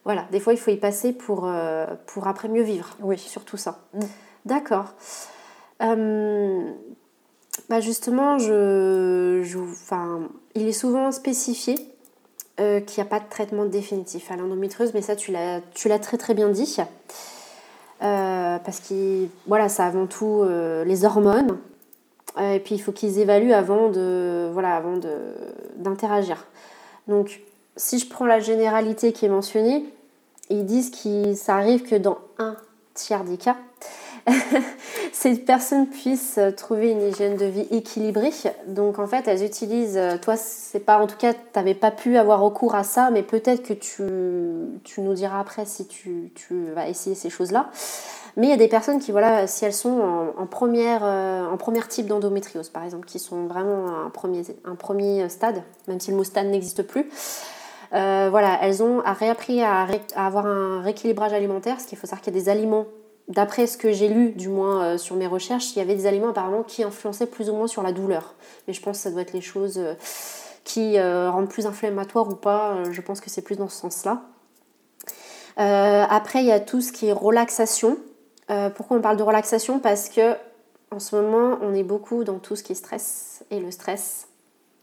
S1: voilà, des fois, il faut y passer pour, euh, pour après mieux vivre.
S2: Oui.
S1: Sur tout ça. Mm. D'accord. Euh, bah justement, je, il est souvent spécifié euh, qu'il n'y a pas de traitement définitif à l'endométriose, mais ça, tu l'as très très bien dit. parce que voilà, c'est avant tout les hormones. et puis, il faut qu'ils évaluent avant de voilà, avant d'interagir. Donc, si je prends la généralité qui est mentionnée, ils disent que ça arrive que dans un tiers des cas, ces personnes puissent trouver une hygiène de vie équilibrée. Donc en fait, elles utilisent, toi, c'est pas, en tout cas, tu n'avais pas pu avoir recours à ça, mais peut-être que tu, tu, nous diras après si tu, tu vas essayer ces choses-là. Mais il y a des personnes qui, voilà, si elles sont en, première, euh, en premier type d'endométriose, par exemple, qui sont vraiment un premier, un premier stade, même si le mot stade n'existe plus, euh, voilà, elles ont réappris à, avoir un rééquilibrage alimentaire, ce qu'il faut savoir qu'il y a des aliments, d'après ce que j'ai lu, du moins euh, sur mes recherches, il y avait des aliments apparemment qui influençaient plus ou moins sur la douleur. Mais je pense que ça doit être les choses euh, qui rendent plus inflammatoires ou pas. je pense que c'est plus dans ce sens-là. après, il y a tout ce qui est relaxation. pourquoi on parle de relaxation? Parce que en ce moment, on est beaucoup dans tout ce qui est stress. Et le stress,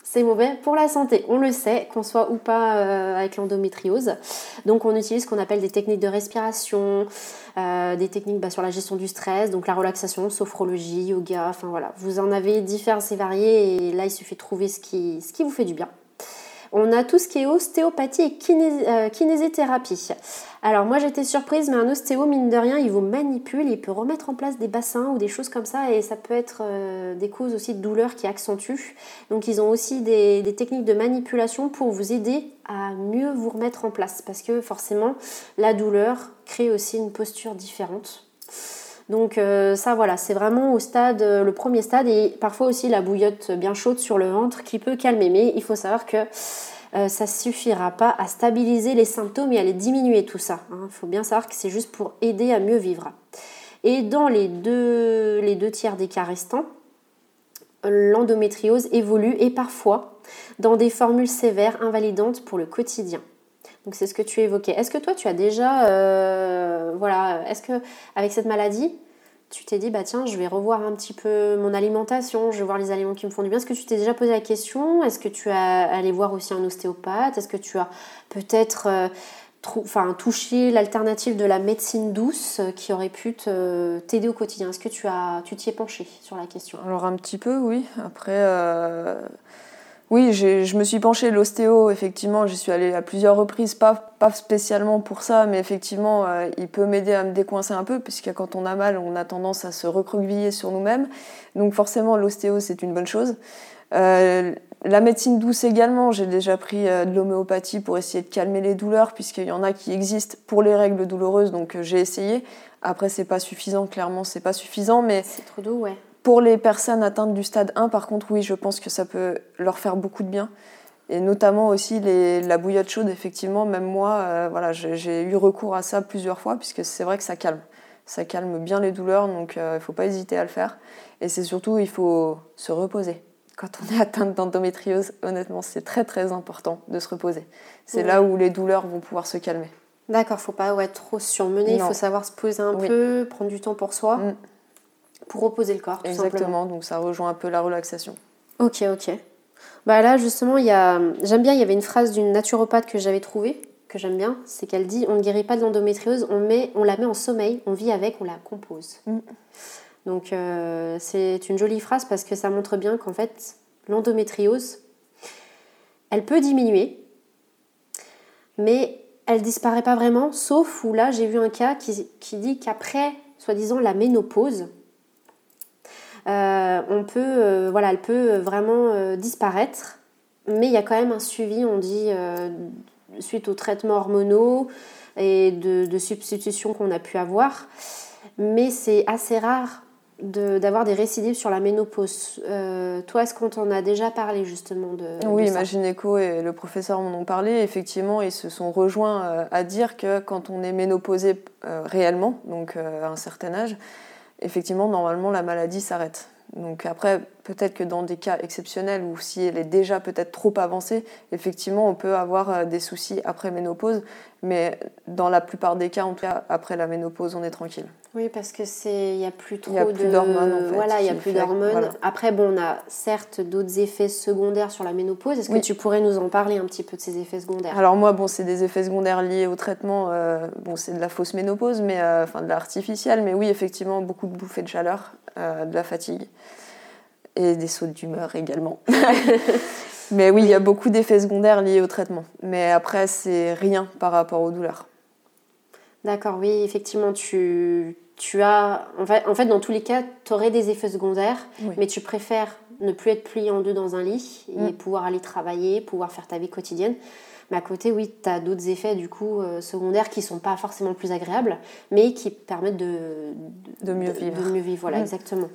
S1: c'est mauvais pour la santé. On le sait, qu'on soit ou pas euh, avec l'endométriose. Donc on utilise ce qu'on appelle des techniques de respiration, euh, des techniques bah, sur la gestion du stress, donc la relaxation, sophrologie, yoga, enfin voilà. Vous en avez divers et variés et là il suffit de trouver ce qui, ce qui vous fait du bien. On a tout ce qui est ostéopathie et euh, kinésithérapie. Alors moi j'étais surprise, mais un ostéo, mine de rien, il vous manipule, il peut remettre en place des bassins ou des choses comme ça, et ça peut être euh, des causes aussi de douleur qui accentuent. Donc ils ont aussi des, techniques de manipulation pour vous aider à mieux vous remettre en place, parce que forcément la douleur crée aussi une posture différente. Donc euh, ça voilà, c'est vraiment au stade, le premier stade et parfois aussi la bouillotte bien chaude sur le ventre qui peut calmer. Mais il faut savoir que euh, ça suffira pas à stabiliser les symptômes et à les diminuer tout ça. Il hein. faut bien savoir que c'est juste pour aider à mieux vivre. Et dans les deux, les deux tiers des cas restants, l'endométriose évolue et parfois dans des formules sévères invalidantes pour le quotidien. Donc c'est ce que tu évoquais. Est-ce que toi tu as déjà, euh, voilà, est-ce que avec cette maladie, tu t'es dit, bah tiens, je vais revoir un petit peu mon alimentation, je vais voir les aliments qui me font du bien? Est-ce que tu t'es déjà posé la question? Est-ce que tu as allé voir aussi un ostéopathe? Est-ce que tu as peut-être euh, touché l'alternative de la médecine douce euh, qui aurait pu t'aider au quotidien? Est-ce que tu as, tu t'y es penché sur la question?
S2: Alors un petit peu, oui. Après, Oui, je me suis penchée l'ostéo, effectivement, j'y suis allée à plusieurs reprises, pas, pas spécialement pour ça, mais effectivement, euh, il peut m'aider à me décoincer un peu, puisque quand on a mal, on a tendance à se recroqueviller sur nous-mêmes. Donc forcément, l'ostéo, c'est une bonne chose. Euh, la médecine douce également, j'ai déjà pris euh, de l'homéopathie pour essayer de calmer les douleurs, puisqu'il y en a qui existent pour les règles douloureuses, donc j'ai essayé. Après, c'est pas suffisant, clairement, c'est pas suffisant, mais...
S1: C'est trop doux, ouais.
S2: Pour les personnes atteintes du stade 1, par contre, oui, je pense que ça peut leur faire beaucoup de bien. Et notamment aussi les, la bouillotte chaude, effectivement, même moi, euh, voilà, j'ai eu recours à ça plusieurs fois, puisque c'est vrai que ça calme. Ça calme bien les douleurs, donc euh, il ne faut pas hésiter à le faire. Et c'est surtout, il faut se reposer. Quand on est atteinte d'endométriose, honnêtement, c'est très très important de se reposer. C'est là où les douleurs vont pouvoir se calmer.
S1: D'accord, faut pas être trop surmené, il faut savoir se poser un peu, prendre du temps pour soi. Mm pour reposer le corps. Tout
S2: Exactement, donc ça rejoint un peu la relaxation.
S1: Ok, ok. Bah là, justement, y a... j'aime bien, il y avait une phrase d'une naturopathe que j'avais trouvée, que j'aime bien, c'est qu'elle dit on ne guérit pas de l'endométriose, on, met, on la met en sommeil, on vit avec, on la compose. Mm. Donc euh, c'est une jolie phrase parce que ça montre bien qu'en fait, l'endométriose, elle peut diminuer, mais elle disparaît pas vraiment, sauf où là, j'ai vu un cas qui, qui dit qu'après, soi-disant, la ménopause, on peut, euh, voilà, elle peut vraiment euh, disparaître, mais il y a quand même un suivi, on dit, suite aux traitements hormonaux et de, de substitution qu'on a pu avoir. Mais c'est assez rare d'avoir des récidives sur la ménopause. toi, est-ce qu'on t'en a déjà parlé justement de
S2: Oui,
S1: de
S2: ma gynéco et le professeur m'en ont parlé. Effectivement, ils se sont rejoints à dire que quand on est ménopausé réellement, donc à un certain âge, effectivement, normalement, la maladie s'arrête. Donc après, peut-être que dans des cas exceptionnels ou si elle est déjà peut-être trop avancée, effectivement, on peut avoir euh, des soucis après ménopause. Mais dans la plupart des cas, en tout cas, après la ménopause, on est tranquille.
S1: Oui, parce que c'est, il y a plus trop
S2: y a plus d'hormones. En fait,
S1: voilà, il y a plus d'hormones. Après, bon, on a certes d'autres effets secondaires sur la ménopause. Est-ce que tu pourrais nous en parler un petit peu de ces effets secondaires?
S2: Alors moi, bon, c'est des effets secondaires liés au traitement. Euh, bon, c'est de la fausse ménopause, mais euh, enfin de l'artificielle. Mais oui, effectivement, beaucoup de bouffées de chaleur, de la fatigue et des sautes d'humeur également. mais oui, il y a beaucoup d'effets secondaires liés au traitement. Mais après, c'est rien par rapport aux douleurs.
S1: D'accord, oui, effectivement, tu, tu as. En fait, en fait, dans tous les cas, tu aurais des effets secondaires, mais tu préfères ne plus être plié en deux dans un lit et mm. pouvoir aller travailler, pouvoir faire ta vie quotidienne. Mais à côté, oui, tu as d'autres effets du coup euh, secondaires qui sont pas forcément plus agréables, mais qui permettent de,
S2: de, mieux vivre.
S1: De mieux vivre, voilà, mm. exactement.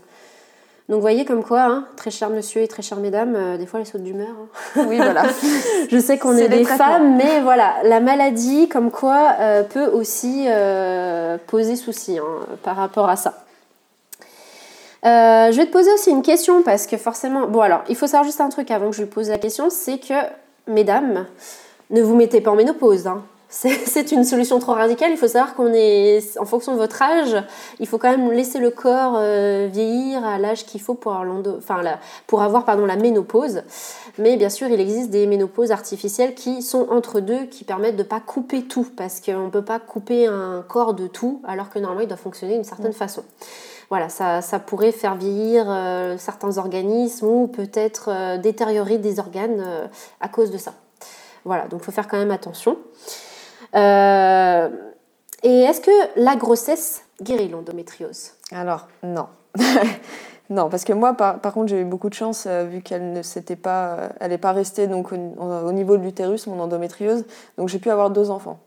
S1: Donc vous voyez comme quoi, hein, très cher monsieur et très chères mesdames, euh, des fois les sautes d'humeur.
S2: Hein. Oui, voilà.
S1: je sais qu'on est, des femmes, mais voilà, la maladie, comme quoi, euh, peut aussi euh, poser souci hein, par rapport à ça. je vais te poser aussi une question parce que forcément, bon alors, il faut savoir juste un truc avant que je lui pose la question, c'est que, mesdames, ne vous mettez pas en ménopause. Hein c'est une solution trop radicale. Il faut savoir qu'on est, en fonction de votre âge, il faut quand même laisser le corps euh, vieillir à l'âge qu'il faut pour avoir, enfin, la, pour avoir pardon, la ménopause. Mais bien sûr, il existe des ménopauses artificielles qui sont entre deux, qui permettent de ne pas couper tout, parce qu'on ne peut pas couper un corps de tout, alors que normalement il doit fonctionner d'une certaine façon. Voilà, ça, ça, pourrait faire vieillir euh, certains organismes ou peut-être euh, détériorer des organes à cause de ça. Voilà, donc il faut faire quand même attention. Euh, et est-ce que la grossesse guérit l'endométriose?
S2: Alors, non. non, parce que moi, par, contre, j'ai eu beaucoup de chance, euh, vu qu'elle ne s'était pas, euh, n'est pas restée donc, au, niveau de l'utérus, mon endométriose. Donc, j'ai pu avoir deux enfants.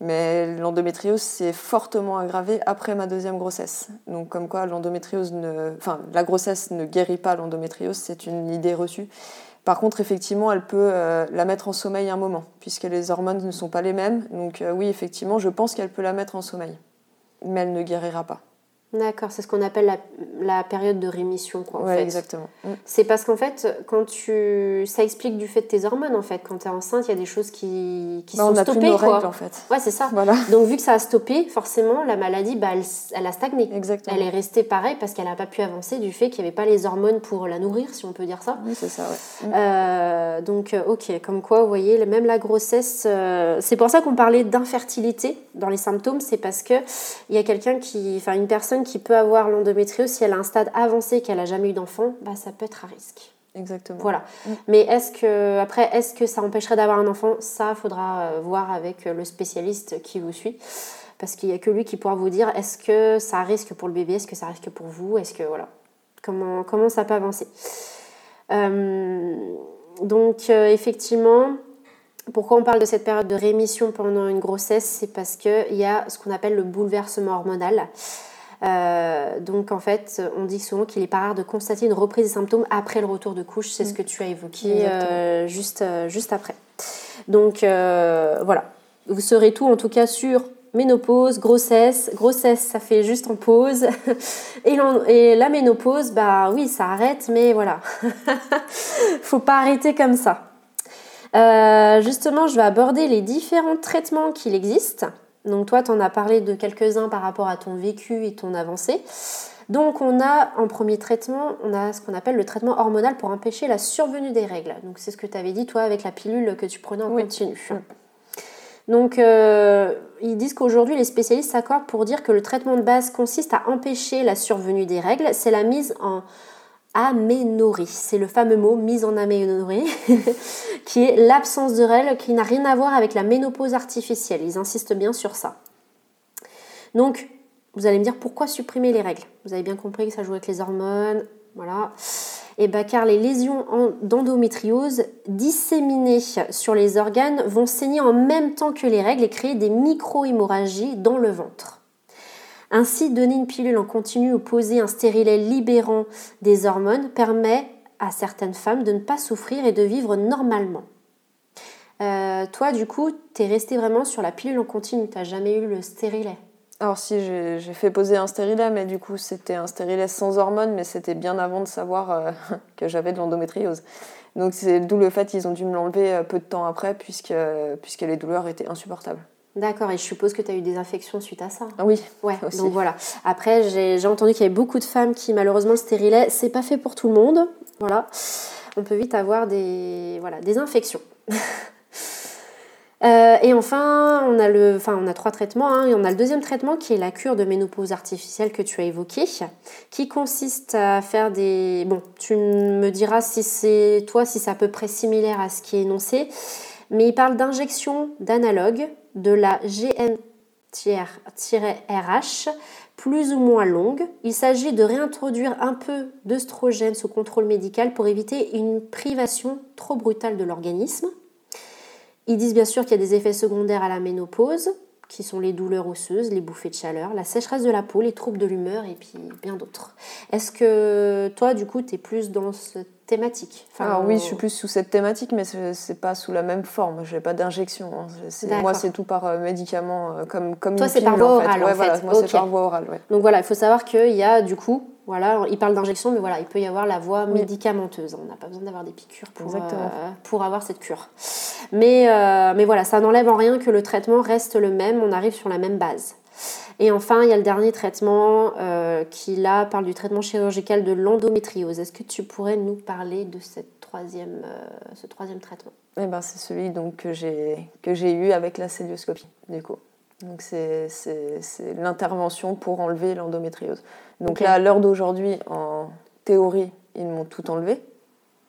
S2: Mais l'endométriose s'est fortement aggravée après ma deuxième grossesse. Donc, comme quoi, l'endométriose enfin, la grossesse ne guérit pas l'endométriose, c'est une idée reçue. Par contre, effectivement, elle peut euh, la mettre en sommeil un moment, puisque les hormones ne sont pas les mêmes. Donc euh, oui, effectivement, je pense qu'elle peut la mettre en sommeil. Mais elle ne guérira pas.
S1: D'accord, c'est ce qu'on appelle la, la, période de rémission. Quoi,
S2: en exactement. Mm.
S1: C'est parce qu'en fait, quand tu... ça explique du fait de tes hormones, en fait. Quand tu es enceinte, il y a des choses qui, qui bah, sont on stoppées. Plus nos
S2: Règles, en fait.
S1: Ouais, c'est ça. Voilà. Donc, vu que ça a stoppé, forcément, la maladie, bah, elle, elle a stagné.
S2: Exactement.
S1: Elle est restée pareille parce qu'elle n'a pas pu avancer du fait qu'il n'y avait pas les hormones pour la nourrir, si on peut dire ça.
S2: Oui, c'est ça, ouais.
S1: Mm. Euh, donc, euh, ok, comme quoi, vous voyez, même la grossesse, euh, c'est pour ça qu'on parlait d'infertilité dans les symptômes, c'est parce qu'il y a quelqu'un qui, enfin, une personne qui peut avoir l'endométriose, si elle a un stade avancé qu'elle n'a jamais eu d'enfant, bah, ça peut être à risque.
S2: Exactement.
S1: Voilà. Mm. Mais est-ce que, après, est-ce que ça empêcherait d'avoir un enfant? Ça, faudra euh, voir avec le spécialiste qui vous suit. Parce qu'il n'y a que lui qui pourra vous dire est-ce que ça risque pour le bébé, est-ce que ça risque pour vous, est-ce que, voilà, comment, comment ça peut avancer? Euh, donc, euh, effectivement, pourquoi on parle de cette période de rémission pendant une grossesse? C'est parce qu'il y a ce qu'on appelle le bouleversement hormonal. Euh, donc en fait, on dit souvent qu'il est pas rare de constater une reprise des symptômes après le retour de couche. C'est ce mm. que tu as évoqué euh, juste, euh, juste après. Donc voilà, vous saurez tout en tout cas sur ménopause, grossesse. Grossesse, ça fait juste en pause. Et, et la ménopause, bah oui, ça arrête, mais voilà. Faut pas arrêter comme ça. justement, je vais aborder les différents traitements qu'il existe. Donc toi, tu en as parlé de quelques-uns par rapport à ton vécu et ton avancée. Donc on a en premier traitement, on a ce qu'on appelle le traitement hormonal pour empêcher la survenue des règles. Donc c'est ce que tu avais dit toi avec la pilule que tu prenais en continu. Donc euh, ils disent qu'aujourd'hui les spécialistes s'accordent pour dire que le traitement de base consiste à empêcher la survenue des règles. C'est la mise en aménorrhée. C'est le fameux mot mise en aménorrhée, qui est l'absence de règles, qui n'a rien à voir avec la ménopause artificielle. Ils insistent bien sur ça. Donc, vous allez me dire pourquoi supprimer les règles? Vous avez bien compris que ça joue avec les hormones, voilà. Et eh bien, car les lésions d'endométriose disséminées sur les organes vont saigner en même temps que les règles et créer des micro-hémorragies dans le ventre. Ainsi, donner une pilule en continu ou poser un stérilet libérant des hormones permet à certaines femmes de ne pas souffrir et de vivre normalement. Euh, toi, du coup, tu es resté vraiment sur la pilule en continu, tu n'as jamais eu le stérilet
S2: alors si, j'ai fait poser un stérilet, mais du coup c'était un stérilet sans hormones, mais c'était bien avant de savoir euh, que j'avais de l'endométriose. Donc c'est d'où le fait qu'ils ont dû me l'enlever euh, peu de temps après, puisque, puisque les douleurs étaient insupportables.
S1: D'accord, et je suppose que tu as eu des infections suite à ça.
S2: Ah oui.
S1: Ouais, donc voilà. Après, j'ai entendu qu'il y avait beaucoup de femmes qui, malheureusement, le stérilet, c'est pas fait pour tout le monde. Voilà. On peut vite avoir des, voilà, des infections. Euh, et enfin, on a, le, enfin, on a trois traitements. Hein, et on a le deuxième traitement qui est la cure de ménopause artificielle que tu as évoqué, qui consiste à faire des. Bon, tu me diras si c'est toi, si c'est à peu près similaire à ce qui est énoncé, mais il parle d'injection d'analogues de la GN-RH plus ou moins longue. Il s'agit de réintroduire un peu d'œstrogène sous contrôle médical pour éviter une privation trop brutale de l'organisme. Ils disent bien sûr qu'il y a des effets secondaires à la ménopause, qui sont les douleurs osseuses, les bouffées de chaleur, la sécheresse de la peau, les troubles de l'humeur et puis bien d'autres. Est-ce que toi, du coup, tu es plus dans cette thématique
S2: enfin, oui, je suis plus sous cette thématique, mais c'est pas sous la même forme. Je n'ai pas d'injection. Hein. Moi, c'est tout par euh, médicament, euh, comme, comme
S1: Toi, c'est par voie orale, en fait.
S2: moi, c'est par voie orale,
S1: Donc voilà, il faut savoir qu'il y a, du coup, voilà, il parle d'injection, mais voilà, il peut y avoir la voie médicamenteuse. On n'a pas besoin d'avoir des piqûres pour, euh, pour avoir cette cure. Mais, mais voilà, ça n'enlève en rien que le traitement reste le même, on arrive sur la même base. Et enfin, il y a le dernier traitement euh, qui là parle du traitement chirurgical de l'endométriose. Est-ce que tu pourrais nous parler de cette troisième, ce troisième traitement?
S2: Eh ben, C'est celui donc, que j'ai eu avec la célioscopie, du coup. Donc c'est l'intervention pour enlever l'endométriose. Donc là, à l'heure d'aujourd'hui, en théorie, ils m'ont tout enlevé.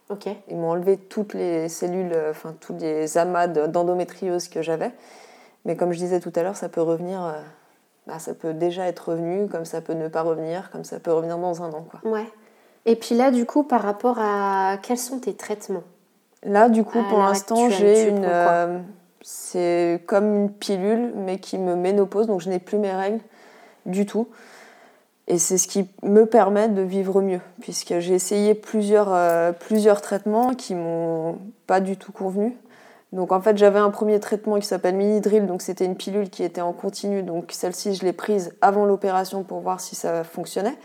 S1: Ok.
S2: Ils m'ont enlevé toutes les cellules, enfin tous les amas d'endométriose que j'avais. Mais comme je disais tout à l'heure, ça peut revenir, euh, bah, ça peut déjà être revenu, comme ça peut ne pas revenir, comme ça peut revenir dans un an. Quoi.
S1: Ouais. Et puis là, du coup, par rapport à quels sont tes traitements?
S2: Là, du coup, pour l'instant, j'ai une. Euh, c'est comme une pilule, mais qui me ménopause, donc je n'ai plus mes règles du tout. Et c'est ce qui me permet de vivre mieux, puisque j'ai essayé plusieurs, euh, plusieurs traitements qui m'ont pas du tout convenu. Donc en fait, j'avais un premier traitement qui s'appelle Minidrill, donc c'était une pilule qui était en continu. Donc celle-ci, je l'ai prise avant l'opération pour voir si ça fonctionnait.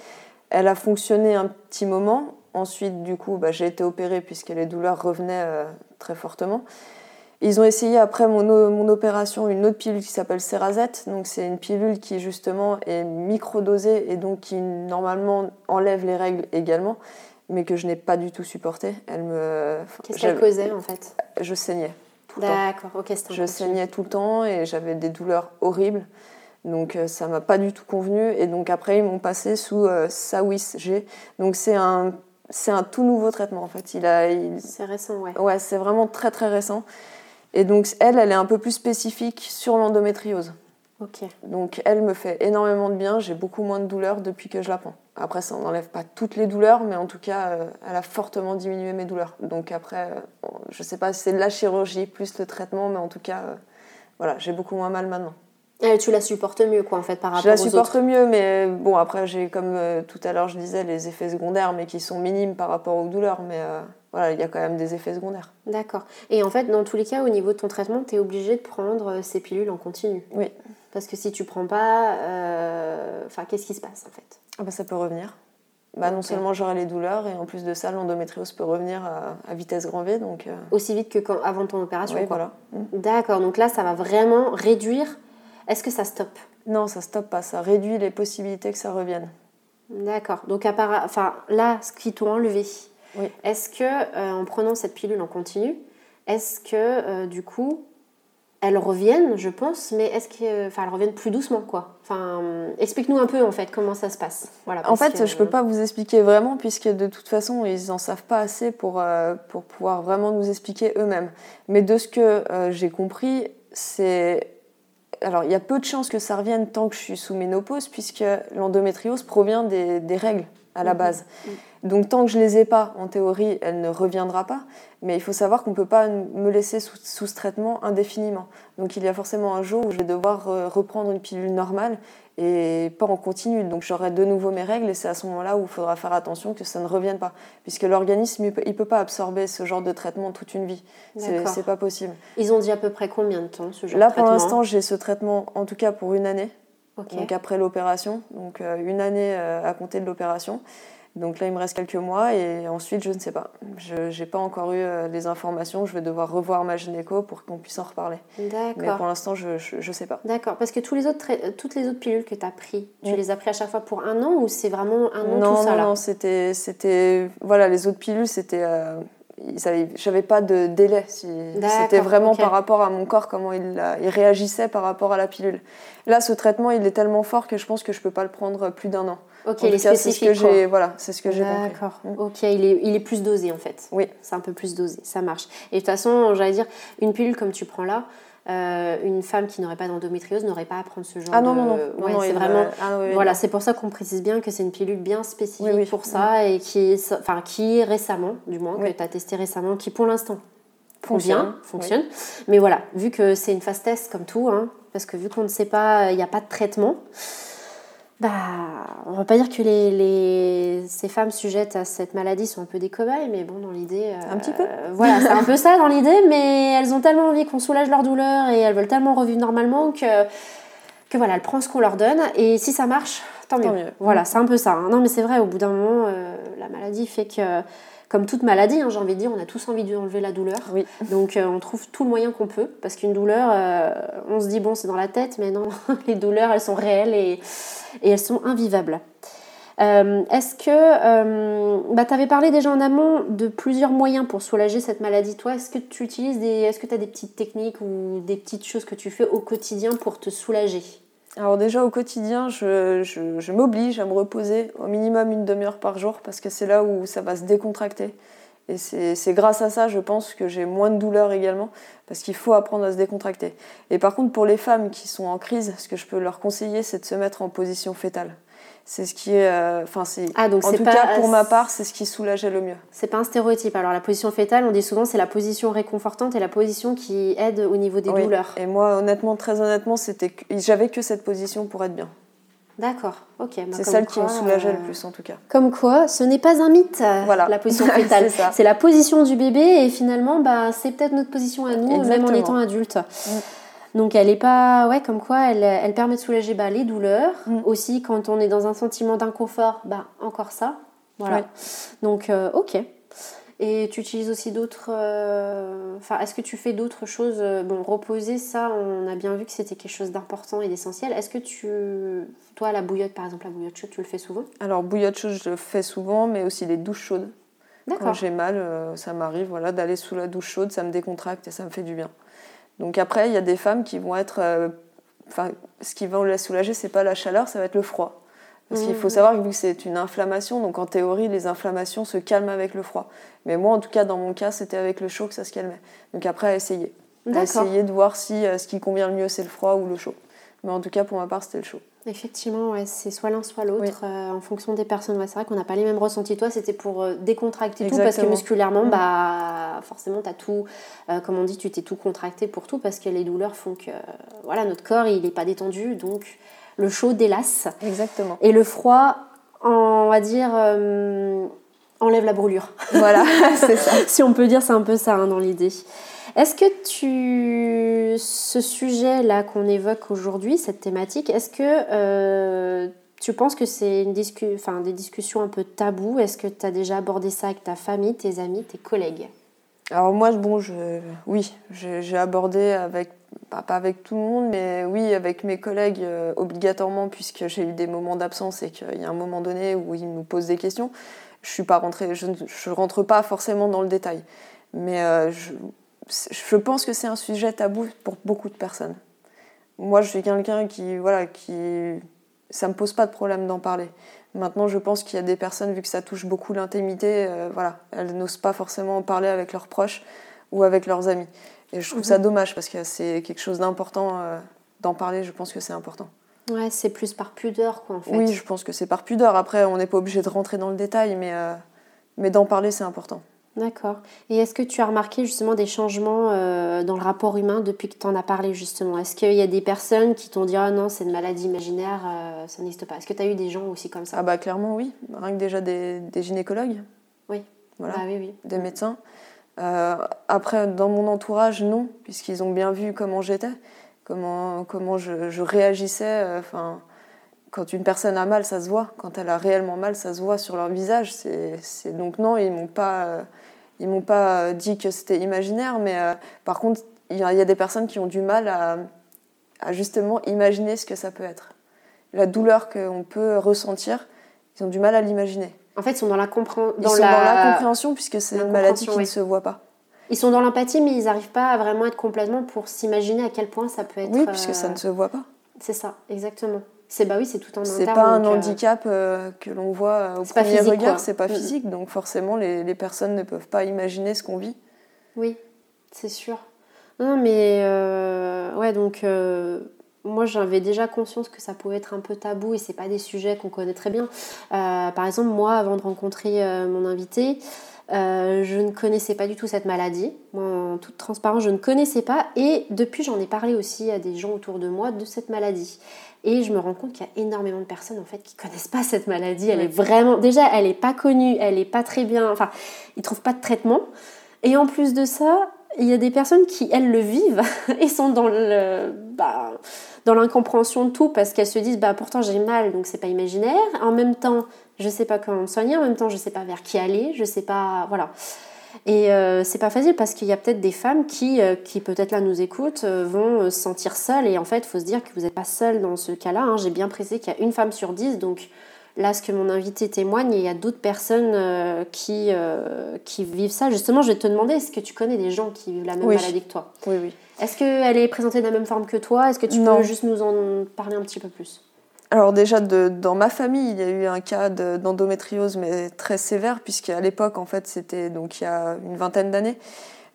S2: Elle a fonctionné un petit moment. Ensuite, du coup, bah, j'ai été opérée puisque les douleurs revenaient euh, très fortement. Ils ont essayé après mon, mon opération une autre pilule qui s'appelle Cerazette. Donc c'est une pilule qui justement est microdosée et donc qui normalement enlève les règles également, mais que je n'ai pas du tout supporté. Elle me.
S1: Qu'est-ce qu'elle causait en fait?
S2: Je saignais.
S1: D'accord, ok.
S2: Je saignais tout le temps et j'avais des douleurs horribles. Donc euh, ça m'a pas du tout convenu. Et donc après ils m'ont passé sous euh, Sawis G. Donc c'est un c'est un tout nouveau traitement en fait. Il a,
S1: C'est récent, ouais.
S2: Ouais, c'est vraiment très très récent. Et donc elle, elle est un peu plus spécifique sur l'endométriose. Donc elle me fait énormément de bien, j'ai beaucoup moins de douleurs depuis que je la prends. Après ça n'enlève pas toutes les douleurs, mais en tout cas euh, elle a fortement diminué mes douleurs. Donc après, euh, je sais pas si c'est de la chirurgie plus le traitement, mais en tout cas, euh, voilà, j'ai beaucoup moins mal maintenant.
S1: Et tu la supportes mieux, quoi, en fait, par rapport
S2: Je la
S1: aux
S2: supporte
S1: autres.
S2: mieux, mais bon, après, j'ai, comme euh, tout à l'heure je disais, les effets secondaires, mais qui sont minimes par rapport aux douleurs. Mais euh, voilà, il y a quand même des effets secondaires.
S1: D'accord. Et en fait, dans tous les cas, au niveau de ton traitement, tu es obligé de prendre euh, ces pilules en continu.
S2: Oui.
S1: Parce que si tu prends pas, euh, enfin, qu'est-ce qui se passe en fait?
S2: Ah bah, ça peut revenir. Bah, Non seulement j'aurai les douleurs, et en plus de ça, l'endométriose peut revenir à, à vitesse grand V. Donc, euh,
S1: Aussi vite que quand, avant ton opération
S2: oui, voilà. Mm.
S1: D'accord, donc là, ça va vraiment réduire. Est-ce que ça stoppe?
S2: Non, ça stoppe pas, ça réduit les possibilités que ça revienne.
S1: D'accord. Donc, à part, enfin, là, ce qu'ils t'ont enlevé,
S2: Oui.
S1: est-ce que, euh, en prenant cette pilule en continu, est-ce que, euh, du coup, elles reviennent, je pense, mais est-ce qu'elles enfin, elles reviennent plus doucement, quoi Enfin, explique-nous un peu, en fait, comment ça se passe. Voilà,
S2: En fait,
S1: que-
S2: je peux pas vous expliquer vraiment, puisque de toute façon, ils en savent pas assez pour, euh, pour pouvoir vraiment nous expliquer eux-mêmes. Mais de ce que euh, j'ai compris, c'est. Alors, il y a peu de chances que ça revienne tant que je suis sous ménopause, puisque l'endométriose provient des, des règles à la
S1: Mhm.
S2: base. Donc, tant que je les ai pas, en théorie, elle ne reviendra pas. Mais il faut savoir qu'on peut pas me laisser sous, sous ce traitement indéfiniment. Donc, il y a forcément un jour où je vais devoir euh, reprendre une pilule normale et pas en continu. Donc j'aurai de nouveau mes règles et c'est à ce moment-là où il faudra faire attention que ça ne revienne pas. Puisque l'organisme, il peut, il peut pas absorber ce genre de traitement toute une vie. C'est pas possible.
S1: Ils ont dit à peu près combien de temps ce genre
S2: Là,
S1: de
S2: pour
S1: traitement?
S2: l'instant, j'ai ce traitement, en tout cas pour une année, Donc après l'opération. Donc euh, une année euh, à compter de l'opération. Donc là, il me reste quelques mois et ensuite, je ne sais pas. Je n'ai pas encore eu euh, les informations. Je vais devoir revoir ma gynéco pour qu'on puisse en reparler. Mais
S1: D'accord.
S2: pour l'instant, je ne sais pas.
S1: D'accord, parce que tous les autres toutes les autres pilules que tu as pris, tu les as pris à chaque fois pour un an ou c'est vraiment un an
S2: non,
S1: tout ça
S2: non,
S1: là
S2: non, c'était, c'était, voilà, les autres pilules, c'était, euh, avaient- j'avais pas de délai. si- C'était vraiment par rapport à mon corps, comment il, a- il réagissait par rapport à la pilule. Là, ce traitement, il est tellement fort que je pense que je peux pas le prendre plus d'un an.
S1: Ok, il est
S2: c'est ce
S1: spécifique.
S2: que
S1: quoi.
S2: j'ai, voilà, c'est ce que j'ai compris.
S1: D'accord.
S2: Mm.
S1: Ok, il est, il est plus dosé en fait.
S2: Oui.
S1: C'est un peu plus dosé, ça marche. Et de toute façon, j'allais dire, une pilule comme tu prends là, euh, une femme qui n'aurait pas d'endométriose n'aurait pas à prendre ce genre
S2: Ah non,
S1: de.
S2: non, non,
S1: Ouais,
S2: non,
S1: c'est vraiment.
S2: ah oui,
S1: Voilà, c'est pour ça qu'on précise bien que c'est une pilule bien spécifique
S2: Oui, oui.
S1: pour ça et qui enfin, qui récemment, du moins, que tu as testé récemment, qui pour l'instant
S2: Fonctionne,
S1: fonctionne. Mais voilà, vu que c'est une phase test comme tout, hein, parce que vu qu'on ne sait pas, il n'y a pas de traitement, bah, on va pas dire que les, les- ces femmes sujettes à cette maladie sont un peu des cobayes, mais bon, dans l'idée. euh,
S2: Un petit peu.
S1: Voilà, c'est un peu ça dans l'idée, mais elles ont tellement envie qu'on soulage leur douleur et elles veulent tellement revivre normalement que, que voilà, elles prennent ce qu'on leur donne et si ça marche, tant mieux.
S2: Tant mieux.
S1: Voilà, c'est un peu ça. hein. Non, mais c'est vrai, au bout d'un moment, euh, la maladie fait que, comme toute maladie, hein, j'ai envie de dire, on a tous envie d'enlever la douleur.
S2: Oui.
S1: Donc euh, on trouve tout le moyen qu'on peut, parce qu'une douleur, euh, on se dit bon c'est dans la tête, mais non, les douleurs elles sont réelles et, et elles sont invivables. Euh, Est-ce que bah, tu avais parlé déjà en amont de plusieurs moyens pour soulager cette maladie Toi, est-ce que tu utilises des, est-ce que tu as des petites techniques ou des petites choses que tu fais au quotidien pour te soulager?
S2: Alors déjà au quotidien, je, m'oblige à me reposer au minimum une demi-heure par jour parce que c'est là où ça va se décontracter. Et c'est c'est grâce à ça, je pense, que j'ai moins de douleur également parce qu'il faut apprendre à se décontracter. Et par contre, pour les femmes qui sont en crise, ce que je peux leur conseiller, c'est de se mettre en position fétale. C'est ce qui est... euh, Enfin, c'est...
S1: Ah donc
S2: En tout
S1: pas
S2: cas, pour ma part, c'est ce qui soulageait le mieux.
S1: c'est pas un stéréotype. Alors la position fétale, on dit souvent c'est la position réconfortante et la position qui aide au niveau des
S2: Oui.
S1: douleurs.
S2: Et moi, honnêtement, très honnêtement, c'était j'avais que cette position pour être bien.
S1: D'accord, ok. bah,
S2: C'est celle qui me soulageait
S1: euh,
S2: le plus, en tout cas.
S1: Comme quoi, ce n'est pas un mythe, euh,
S2: Voilà.
S1: la position fétale.
S2: C'est
S1: la position du bébé et finalement, bah, c'est peut-être notre position à nous, même en étant adulte. Donc elle est pas, ouais, comme quoi, elle, elle permet de soulager bah, les douleurs.
S2: Mm.
S1: Aussi, quand on est dans un sentiment d'inconfort, bah, encore ça. Voilà. Donc, euh, ok. Et tu utilises aussi d'autres. euh, Enfin, est-ce que tu fais d'autres choses? Bon, reposer, ça, on a bien vu que c'était quelque chose d'important et d'essentiel. Est-ce que tu. Toi, la bouillotte, par exemple, la bouillotte chaude, tu le fais souvent?
S2: Alors, bouillotte chaude, je le fais souvent, mais aussi les douches chaudes. Quand j'ai mal, euh, ça m'arrive voilà, d'aller sous la douche chaude, ça me décontracte et ça me fait du bien. Donc après, il y a des femmes qui vont être... euh, Enfin, ce qui va la soulager, c'est pas la chaleur, ça va être le froid. Parce qu'il faut savoir que c'est une inflammation, donc en théorie, les inflammations se calment avec le froid. Mais moi, en tout cas, dans mon cas, c'était avec le chaud que ça se calmait. Donc après, à essayer. À essayer de voir si ce qui convient le mieux, c'est le froid ou le chaud. Mais en tout cas, pour ma part, c'était le chaud.
S1: Effectivement, ouais, c'est soit l'un, soit l'autre, euh, en fonction des personnes. c'est vrai qu'on n'a pas les mêmes ressentis. Toi, c'était pour euh, décontracter tout, parce que musculairement, bah, forcément, tu as tout, euh, comme on dit, tu t'es tout contracté pour tout, parce que les douleurs font que voilà, notre corps, il n'est pas détendu, donc le chaud délasse.
S2: Exactement.
S1: Et le froid, on va dire, enlève la brûlure.
S2: Voilà, c'est ça.
S1: si on peut dire, c'est un peu ça hein, dans l'idée. Est-ce que tu, ce sujet-là qu'on évoque aujourd'hui, cette thématique, est-ce que euh, tu penses que c'est une enfin, des discussions un peu taboues? Est-ce que tu as déjà abordé ça avec ta famille, tes amis, tes collègues?
S2: Alors moi, bon, je, oui, j'ai abordé avec, pas, avec tout le monde, mais oui, avec mes collègues euh, obligatoirement, puisque j'ai eu des moments d'absence et qu'il y a un moment donné où ils nous posent des questions. Je je ne rentre pas forcément dans le détail. Mais euh, je, je pense que c'est un sujet tabou pour beaucoup de personnes. Moi, je suis quelqu'un qui, voilà, qui, ça me pose pas de problème d'en parler. Maintenant, je pense qu'il y a des personnes, vu que ça touche beaucoup l'intimité, euh, voilà, elles n'osent pas forcément en parler avec leurs proches ou avec leurs amis. Et je trouve ça mhm. dommage parce que c'est quelque chose d'important euh, d'en parler. Je pense que c'est important.
S1: Ouais, c'est plus par pudeur, quoi, en fait.
S2: Oui, je pense que c'est par pudeur. Après, on n'est pas obligé de rentrer dans le détail, mais, euh, mais d'en parler, c'est important.
S1: D'accord. Et est-ce que tu as remarqué justement des changements euh, dans le rapport humain depuis que tu en as parlé justement? Est-ce qu'il y a des personnes qui t'ont dit Ah non, c'est une maladie imaginaire, euh, ça n'existe pas Est-ce que tu as eu des gens aussi comme ça?
S2: Ah bah clairement oui. Rien que déjà des, gynécologues.
S1: Oui.
S2: Voilà.
S1: Ah oui, oui.
S2: Des médecins. Euh, après, dans mon entourage, non, puisqu'ils ont bien vu comment j'étais, comment, comment je, je réagissais. Enfin quand une personne a mal, ça se voit. Quand elle a réellement mal, ça se voit sur leur visage. C'est donc non, ils m'ont pas, ils m'ont pas dit que c'était imaginaire, mais euh, par contre, il y, a des personnes qui ont du mal à, justement imaginer ce que ça peut être. La douleur qu'on peut ressentir, ils ont du mal à l'imaginer.
S1: En fait, ils sont dans la, compréhension. Ils
S2: sont dans la compréhension puisque c'est une maladie qui ne se voit pas.
S1: Ils sont dans l'empathie, mais ils n'arrivent pas à vraiment être complètement pour s'imaginer à quel point ça peut être.
S2: Oui, puisque ça ne se voit pas.
S1: C'est ça, exactement. C'est bah oui, c'est tout en
S2: C'est pas un euh, handicap euh, que l'on voit euh, au premier regard, c'est pas physique, donc forcément les, les, personnes ne peuvent pas imaginer ce qu'on vit.
S1: Oui, c'est sûr. Non, mais ouais, donc moi j'avais déjà conscience que ça pouvait être un peu tabou et c'est pas des sujets qu'on connaît très bien. par exemple, moi, avant de rencontrer mon invité, je ne connaissais pas du tout cette maladie. en toute transparence, je ne connaissais pas. Et depuis, j'en ai parlé aussi à des gens autour de moi de cette maladie. Et je me rends compte qu'il y a énormément de personnes en fait qui connaissent pas cette maladie. Elle est vraiment déjà, elle est pas connue, elle est pas très bien. Enfin, ils trouvent pas de traitement. Et en plus de ça, il y a des personnes qui elles le vivent et sont dans le bah, dans l'incompréhension de tout parce qu'elles se disent bah pourtant j'ai mal donc c'est pas imaginaire. En même temps, je sais pas comment me soigner. En même temps, je sais pas vers qui aller. Je sais pas voilà. Et euh, c'est pas facile parce qu'il y a peut-être des femmes qui, euh, qui peut-être là nous écoutent, euh, vont se sentir seules. Et en fait, il faut se dire que vous n'êtes pas seule dans ce cas-là. Hein. J'ai bien précisé qu'il y a une femme sur dix. Donc là, ce que mon invité témoigne, il y a d'autres personnes qui, qui vivent ça. Justement, je vais te demander, est-ce que tu connais des gens qui vivent la même maladie que toi?
S2: Oui, oui.
S1: Est-ce qu'elle est présentée de la même forme que toi? Est-ce que tu peux juste nous en parler un petit peu plus?
S2: Alors déjà, dans ma famille, il y a eu un cas d'endométriose, mais très sévère, puisqu'à l'époque, en fait, c'était donc il y a une vingtaine d'années,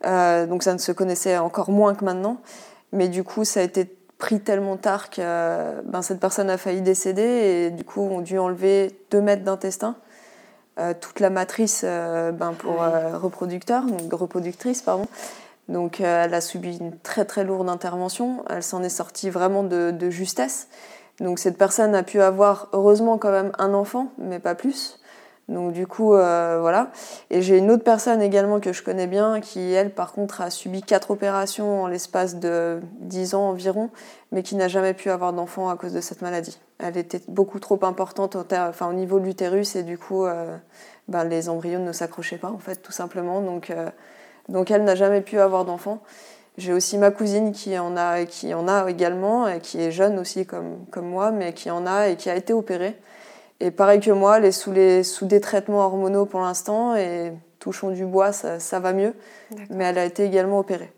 S2: euh, donc ça ne se connaissait encore moins que maintenant. Mais du coup, ça a été pris tellement tard que ben, cette personne a failli décéder, et du coup, on a dû enlever deux mètres d'intestin, euh, toute la matrice euh, ben, pour reproducteur, donc reproductrice, pardon. Donc elle a subi une très très lourde intervention, elle s'en est sortie vraiment de, de justesse. Donc cette personne a pu avoir heureusement quand même un enfant, mais pas plus. Donc du coup, euh, voilà. Et j'ai une autre personne également que je connais bien qui, elle, par contre, a subi quatre opérations en l'espace de 10 ans environ, mais qui n'a jamais pu avoir d'enfant à cause de cette maladie. Elle était beaucoup trop importante au, enfin, au niveau de l'utérus et du coup, euh, ben, les embryons ne s'accrochaient pas, en fait, tout simplement. Donc, euh, donc elle n'a jamais pu avoir d'enfant. J'ai aussi ma cousine qui en a, qui en a également, et qui est jeune aussi comme, comme moi, mais qui en a et qui a été opérée. Et pareil que moi, elle est sous, les, sous des traitements hormonaux pour l'instant, et touchons du bois, ça, ça va mieux. Mais elle a été également opérée.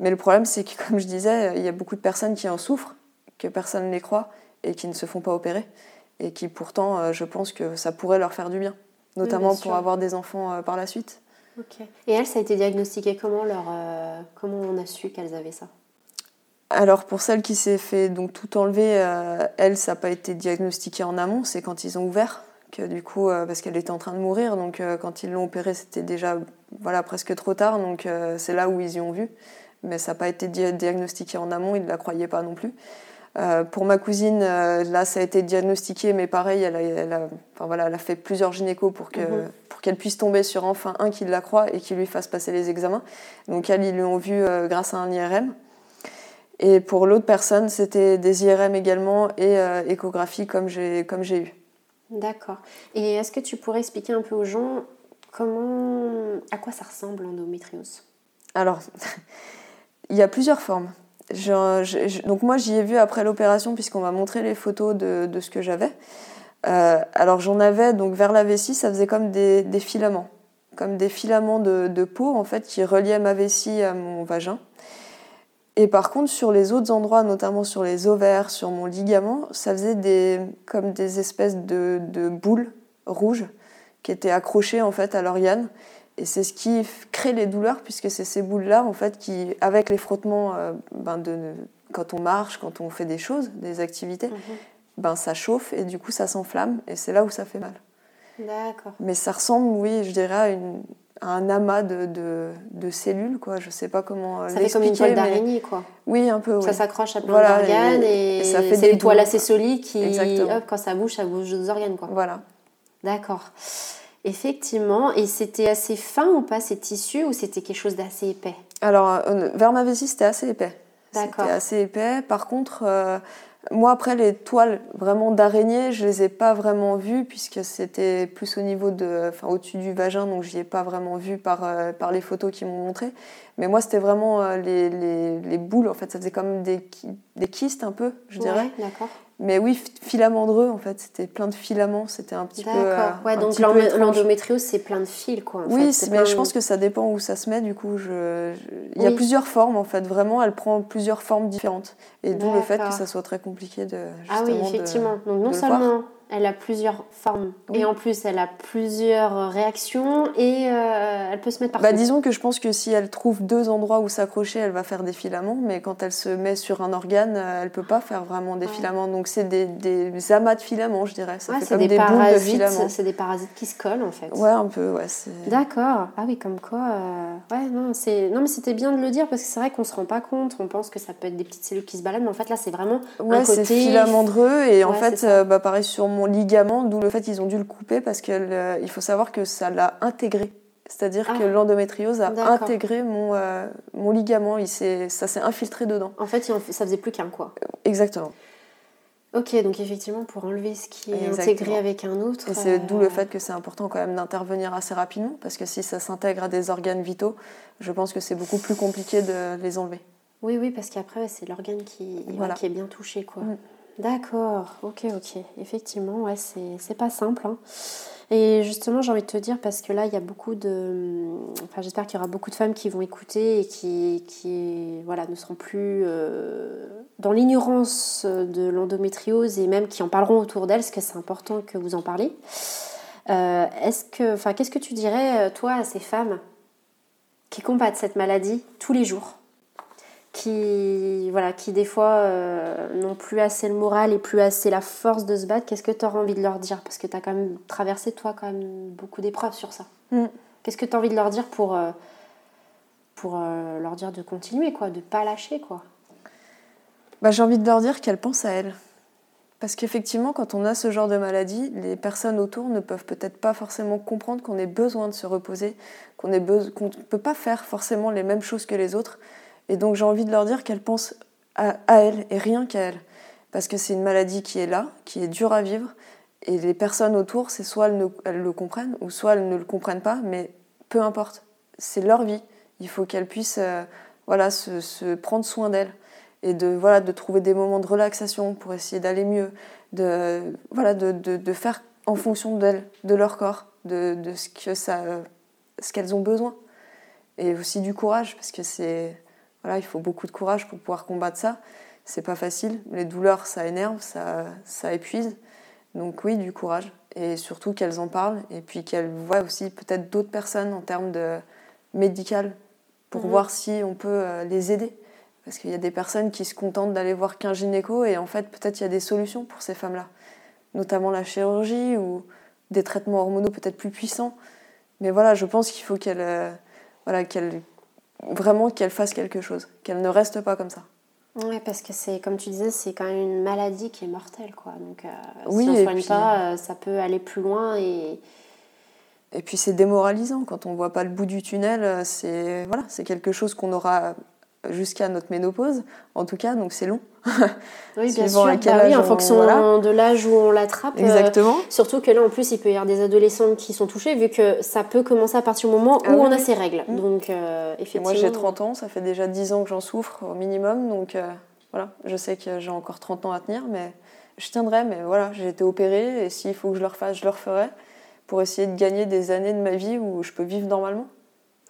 S2: Mais le problème, c'est que, comme je disais, il y a beaucoup de personnes qui en souffrent, que personne ne les croit, et qui ne se font pas opérer. et qui pourtant, je pense que ça pourrait leur faire du bien, notamment pour avoir des enfants par la suite.
S1: Et elles, ça a été diagnostiqué comment leur, Comment on a su qu'elles avaient ça?
S2: Alors pour celle qui s'est fait donc tout enlever, elle, ça n'a pas été diagnostiqué en amont, c'est quand ils ont ouvert que du coup, parce qu'elle était en train de mourir, donc quand ils l'ont opérée, c'était déjà voilà presque trop tard, donc c'est là où ils y ont vu. Mais ça n'a pas été diagnostiqué en amont, ils ne la croyaient pas non plus. Euh, pour ma cousine, euh, là, ça a été diagnostiqué, mais pareil, elle a, elle a, enfin, voilà, elle a fait plusieurs gynécos pour qu'elle mhm. pour qu'elle puisse tomber sur enfin un qui la croit et qui lui fasse passer les examens. Donc elle, ils l'ont vu euh, grâce à un IRM. Et pour l'autre personne, c'était des IRM également et échographie comme j'ai comme j'ai eu.
S1: D'accord. Et est-ce que tu pourrais expliquer un peu aux gens comment, à quoi ça ressemble l'endométriose?
S2: Alors. Il y a plusieurs formes. Donc moi j'y ai vu après l'opération puisqu'on m'a montré les photos de, ce que j'avais. Euh, alors j'en avais donc vers la vessie, ça faisait comme des, filaments, comme des filaments de, peau en fait qui reliaient ma vessie à mon vagin. Et par contre sur les autres endroits, notamment sur les ovaires, sur mon ligament, ça faisait des, comme des espèces de, de boules rouges qui étaient accrochées en fait à l'organe et c'est ce qui crée les douleurs, puisque c'est ces boules-là, en fait, qui, avec les frottements, euh, ben de, quand on marche, quand on fait des choses, des activités, mhm. ben ça chauffe et du coup ça s'enflamme, et c'est là où ça fait mal.
S1: D'accord.
S2: Mais ça ressemble, oui, je dirais, à, une, un amas de, de, de, cellules, quoi. Je sais pas comment
S1: euh, Ça fait comme une toile d'araignée, quoi.
S2: Oui, un peu.
S1: Ça s'accroche à plein d'organes et, ça fait des toiles assez solides qui, hop, quand ça bouge, ça bouge d'autres organes, quoi.
S2: Voilà.
S1: D'accord. Effectivement. Et c'était assez fin ou pas ces tissus ou c'était quelque chose d'assez épais?
S2: Alors, euh, vers ma vessie, c'était assez épais. D'accord. C'était assez épais. Par contre, euh, moi, après, les toiles vraiment d'araignée, je les ai pas vraiment vues puisque c'était plus au niveau de, enfin, au-dessus du vagin, donc je n'y ai pas vraiment vu par, euh, par les photos qu'ils m'ont montrées. Mais moi, c'était vraiment les, les, les, boules, en fait, ça faisait comme des, des kystes un peu, je dirais.
S1: D'accord.
S2: Mais oui, filamendreux en fait, c'était plein de filaments, c'était un petit peu.
S1: D'accord, ouais, donc l'endométriose c'est plein de fils quoi.
S2: oui, mais je pense que ça dépend où ça se met du coup. Je... Il y a plusieurs formes en fait, vraiment, elle prend plusieurs formes différentes. Et d'où le fait que ça soit très compliqué de.
S1: ah oui, effectivement. donc non seulement elle a plusieurs formes et en plus elle a plusieurs réactions et euh, elle peut se mettre partout.
S2: Bah, disons que je pense que si elle trouve deux endroits où s'accrocher, elle va faire des filaments, mais quand elle se met sur un organe, euh, elle peut pas faire vraiment des filaments. Donc c'est des, des, amas de filaments, je dirais. Ça fait comme des, boules de filaments.
S1: C'est des parasites qui se collent en fait.
S2: Ouais, un peu, ouais.
S1: D'accord. Ah oui, comme quoi. Euh, ouais, non, c'est non mais c'était bien de le dire parce que c'est vrai qu'on se rend pas compte. On pense que ça peut être des petites cellules qui se baladent, mais en fait là c'est vraiment
S2: ouais, c'est filamendreux et en fait, bah, pareil sur mon ligament, d'où le fait qu'ils ont dû le couper parce qu'il euh, faut savoir que ça l'a intégré. C'est-à-dire que ah. l'endométriose a intégré mon, euh, mon ligament, il ça s'est infiltré dedans.
S1: En fait, ça faisait plus qu'un quoi.
S2: Exactement.
S1: Ok, donc effectivement, pour enlever ce qui est intégré avec un autre.
S2: Et c'est d'où le euh, fait que c'est important quand même d'intervenir assez rapidement, parce que si ça s'intègre à des organes vitaux, je pense que c'est beaucoup plus compliqué de les enlever.
S1: Oui, oui, parce qu'après, c'est l'organe qui, qui est bien touché, quoi. Mm. D'accord, ok, ok. Effectivement, ouais, c'est pas simple. Hein. Et justement, j'ai envie de te dire, parce que là, il y a beaucoup de. Enfin, j'espère qu'il y aura beaucoup de femmes qui vont écouter et qui, voilà, ne seront plus euh, dans l'ignorance de l'endométriose et même qui en parleront autour d'elles, parce que c'est important que vous en parlez. Euh, est-ce que, enfin, qu'est-ce que tu dirais, euh, toi, à ces femmes qui combattent cette maladie tous les jours? Qui, voilà, qui des fois euh, n'ont plus assez le moral et plus assez la force de se battre, qu'est-ce que tu auras envie de leur dire? Parce que tu as quand même traversé, toi, quand même beaucoup d'épreuves sur ça. Mm. Qu'est-ce que tu as envie de leur dire pour, euh, pour euh, leur dire de continuer, quoi, de pas lâcher quoi?
S2: Bah, J'ai envie de leur dire qu'elles pensent à elles. Parce qu'effectivement, quand on a ce genre de maladie, les personnes autour ne peuvent peut-être pas forcément comprendre qu'on ait besoin de se reposer, qu'on ne peut pas faire forcément les mêmes choses que les autres. Et donc j'ai envie de leur dire qu'elles pensent à, elles et rien qu'à elles. Parce que c'est une maladie qui est là, qui est dure à vivre. Et les personnes autour, c'est soit elles, le comprennent, ou soit elles ne le comprennent pas, mais peu importe. C'est leur vie. Il faut qu'elles puissent euh, voilà, se, prendre soin d'elles et de, voilà, de trouver des moments de relaxation pour essayer d'aller mieux, de, voilà, de, de, faire en fonction d'elles, de leur corps, de, de ce que ça, ce qu'elles ont besoin. Et aussi du courage, parce que c'est il faut beaucoup de courage pour pouvoir combattre ça. C'est pas facile. Les douleurs, ça énerve, ça, ça épuise. Donc oui, du courage. Et surtout qu'elles en parlent et puis qu'elles voient aussi peut-être d'autres personnes en termes de médical pour mhm. voir si on peut euh, les aider. Parce qu'il y a des personnes qui se contentent d'aller voir qu'un gynéco et en fait peut-être il y a des solutions pour ces femmes-là. Notamment la chirurgie ou des traitements hormonaux peut-être plus puissants. Mais voilà, je pense qu'il faut qu'elles euh, voilà, qu'elle vraiment qu'elle fasse quelque chose, qu'elle ne reste pas comme ça.
S1: Oui, parce que c'est, comme tu disais, c'est quand même une maladie qui est mortelle, quoi. Donc, euh, si on ne soigne pas, euh, ça peut aller plus loin et...
S2: Et puis c'est démoralisant quand on voit pas le bout du tunnel. Euh, c'est voilà, c'est quelque chose qu'on aura jusqu'à notre ménopause, en tout cas, donc c'est long.
S1: Oui, bien sûr. Bah oui, en fonction de l'âge où on l'attrape.
S2: Euh, Exactement.
S1: surtout que là, en plus, il peut y avoir des adolescentes qui sont touchées, vu que ça peut commencer à partir du moment ah où on a ses règles. Mm. Donc, euh, effectivement.
S2: moi, j'ai 30 ans, ça fait déjà 10 ans que j'en souffre au minimum, donc euh, voilà, je sais que j'ai encore 30 ans à tenir, mais je tiendrai, mais voilà, j'ai été opérée, et s'il faut que je le refasse, je le referai, pour essayer de gagner des années de ma vie où je peux vivre normalement.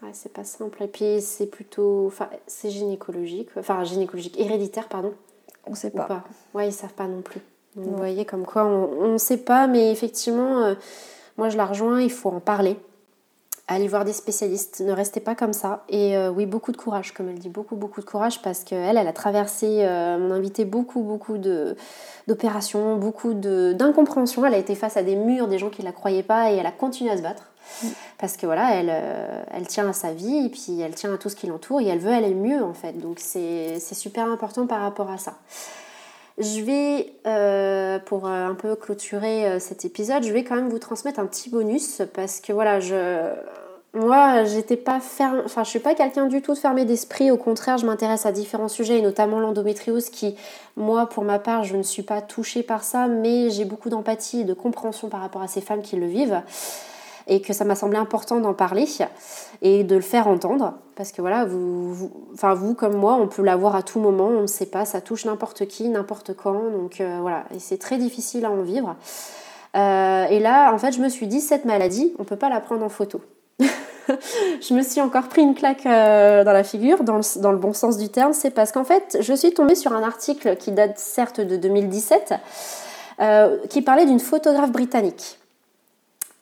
S1: Ouais, c'est pas simple. Et puis c'est plutôt. Enfin, c'est gynécologique. Enfin, gynécologique, héréditaire, pardon.
S2: On sait pas.
S1: pas. Ouais, ils savent pas non plus. vous voyez, comme quoi on ne sait pas, mais effectivement, euh, moi je la rejoins, il faut en parler. Allez voir des spécialistes, ne restez pas comme ça. Et euh, oui, beaucoup de courage, comme elle dit, beaucoup, beaucoup de courage, parce qu'elle, elle a traversé, euh, mon invité, beaucoup, beaucoup d'opérations, beaucoup d'incompréhension. Elle a été face à des murs, des gens qui ne la croyaient pas, et elle a continué à se battre. Parce que voilà, elle, euh, elle tient à sa vie et puis elle tient à tout ce qui l'entoure et elle veut aller mieux en fait. Donc c'est super important par rapport à ça. Je vais, euh, pour euh, un peu clôturer cet épisode, je vais quand même vous transmettre un petit bonus parce que voilà, je, moi, j'étais pas ferme, enfin, je suis pas quelqu'un du tout de fermé d'esprit. Au contraire, je m'intéresse à différents sujets, et notamment l'endométriose, qui, moi, pour ma part, je ne suis pas touchée par ça, mais j'ai beaucoup d'empathie et de compréhension par rapport à ces femmes qui le vivent et que ça m'a semblé important d'en parler et de le faire entendre parce que voilà, vous, enfin vous comme moi, on peut l'avoir à tout moment, on ne sait pas, ça touche n'importe qui, n'importe quand, donc euh, voilà, et c'est très difficile à en vivre. Euh, et là, en fait, je me suis dit, cette maladie, on ne peut pas la prendre en photo. je me suis encore pris une claque euh, dans la figure, dans le, dans le, bon sens du terme, c'est parce qu'en fait, je suis tombée sur un article qui date certes de 2017, qui parlait d'une photographe britannique.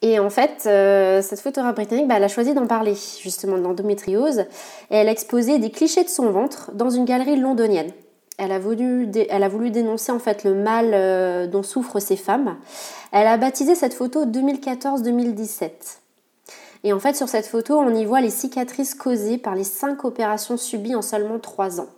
S1: Et en fait, euh, cette photographe britannique, bah, elle a choisi d'en parler justement de l'endométriose et elle a exposé des clichés de son ventre dans une galerie londonienne. Elle a voulu, elle a voulu dénoncer en fait le mal euh, dont souffrent ces femmes. Elle a baptisé cette photo 2014-2017. Et en fait, sur cette photo, on y voit les cicatrices causées par les cinq opérations subies en seulement trois ans.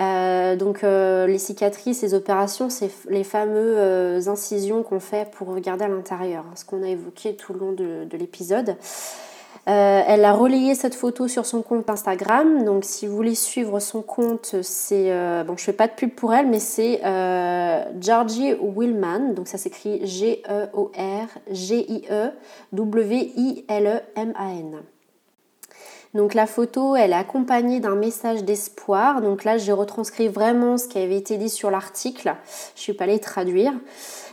S1: Euh, donc euh, les cicatrices, les opérations, c'est les fameuses euh, incisions qu'on fait pour regarder à l'intérieur, hein, ce qu'on a évoqué tout le long de, l'épisode. elle a relayé cette photo sur son compte Instagram, donc si vous voulez suivre son compte, c'est bon, je fais pas de pub pour elle, mais c'est Georgie Willman, donc ça s'écrit G E O R G I E W I L E M A N. Donc la photo, elle est accompagnée d'un message d'espoir. Donc là, j'ai retranscrit vraiment ce qui avait été dit sur l'article. Je suis pas allée traduire.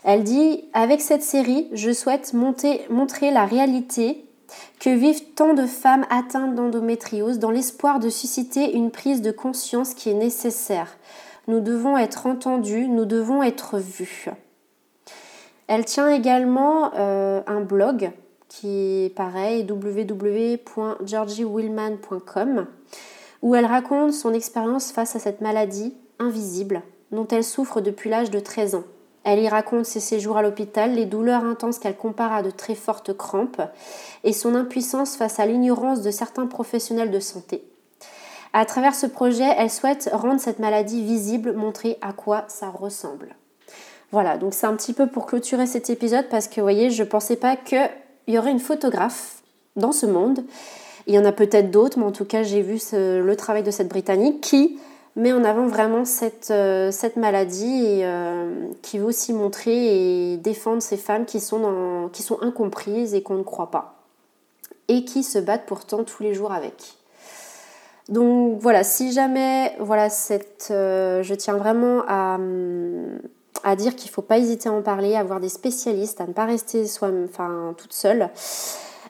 S1: Elle dit Avec cette série, je souhaite montrer la réalité que vivent tant de femmes atteintes d'endométriose dans l'espoir de susciter une prise de conscience qui est nécessaire. Nous devons être entendus, nous devons être vus. Elle tient également euh, un blog qui est pareil, www.georgiewillman.com, où elle raconte son expérience face à cette maladie invisible dont elle souffre depuis l'âge de 13 ans. Elle y raconte ses séjours à l'hôpital, les douleurs intenses qu'elle compare à de très fortes crampes et son impuissance face à l'ignorance de certains professionnels de santé. À travers ce projet, elle souhaite rendre cette maladie visible, montrer à quoi ça ressemble. Voilà, donc c'est un petit peu pour clôturer cet épisode parce que vous voyez, je ne pensais pas que il y aurait une photographe dans ce monde. Il y en a peut-être d'autres, mais en tout cas, j'ai vu le travail de cette Britannique qui met en avant vraiment cette, euh, cette maladie et euh, qui veut aussi montrer et défendre ces femmes qui sont, dans, qui sont incomprises et qu'on ne croit pas. Et qui se battent pourtant tous les jours avec. Donc voilà, si jamais, voilà, cette, euh, je tiens vraiment à, à dire qu'il ne faut pas hésiter à en parler, à voir des spécialistes, à ne pas rester soi enfin, toute seule.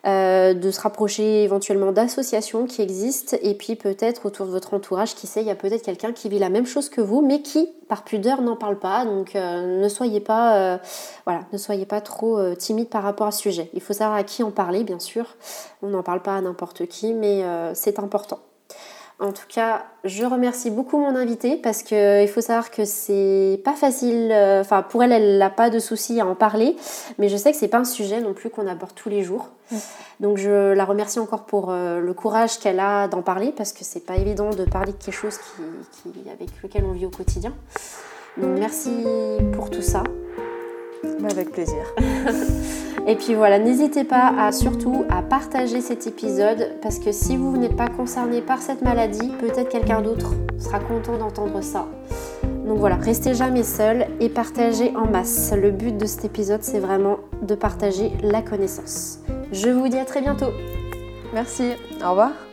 S1: euh, de se rapprocher éventuellement d'associations qui existent et puis peut-être autour de votre entourage, qui sait, il y a peut-être quelqu'un qui vit la même chose que vous, mais qui, par pudeur, n'en parle pas. Donc euh, ne soyez pas, voilà, ne soyez pas trop timide par rapport à ce sujet. Il faut savoir à qui en parler, bien sûr. On n'en parle pas à n'importe qui, mais c'est important. En tout cas, je remercie beaucoup mon invité parce qu'il faut savoir que c'est pas facile. Euh, enfin, pour elle, elle n'a pas de souci à en parler, mais je sais que c'est pas un sujet non plus qu'on aborde tous les jours. Donc, je la remercie encore pour euh, le courage qu'elle a d'en parler parce que c'est pas évident de parler de quelque chose qui, avec lequel on vit au quotidien. Donc, merci pour tout ça.
S2: Avec plaisir.
S1: Et puis voilà, n'hésitez pas à surtout à partager cet épisode parce que si vous n'êtes pas concerné par cette maladie, peut-être quelqu'un d'autre sera content d'entendre ça. Donc voilà, restez jamais seul et partagez en masse. Le but de cet épisode, c'est vraiment de partager la connaissance. Je vous dis à très bientôt.
S2: Merci, au revoir.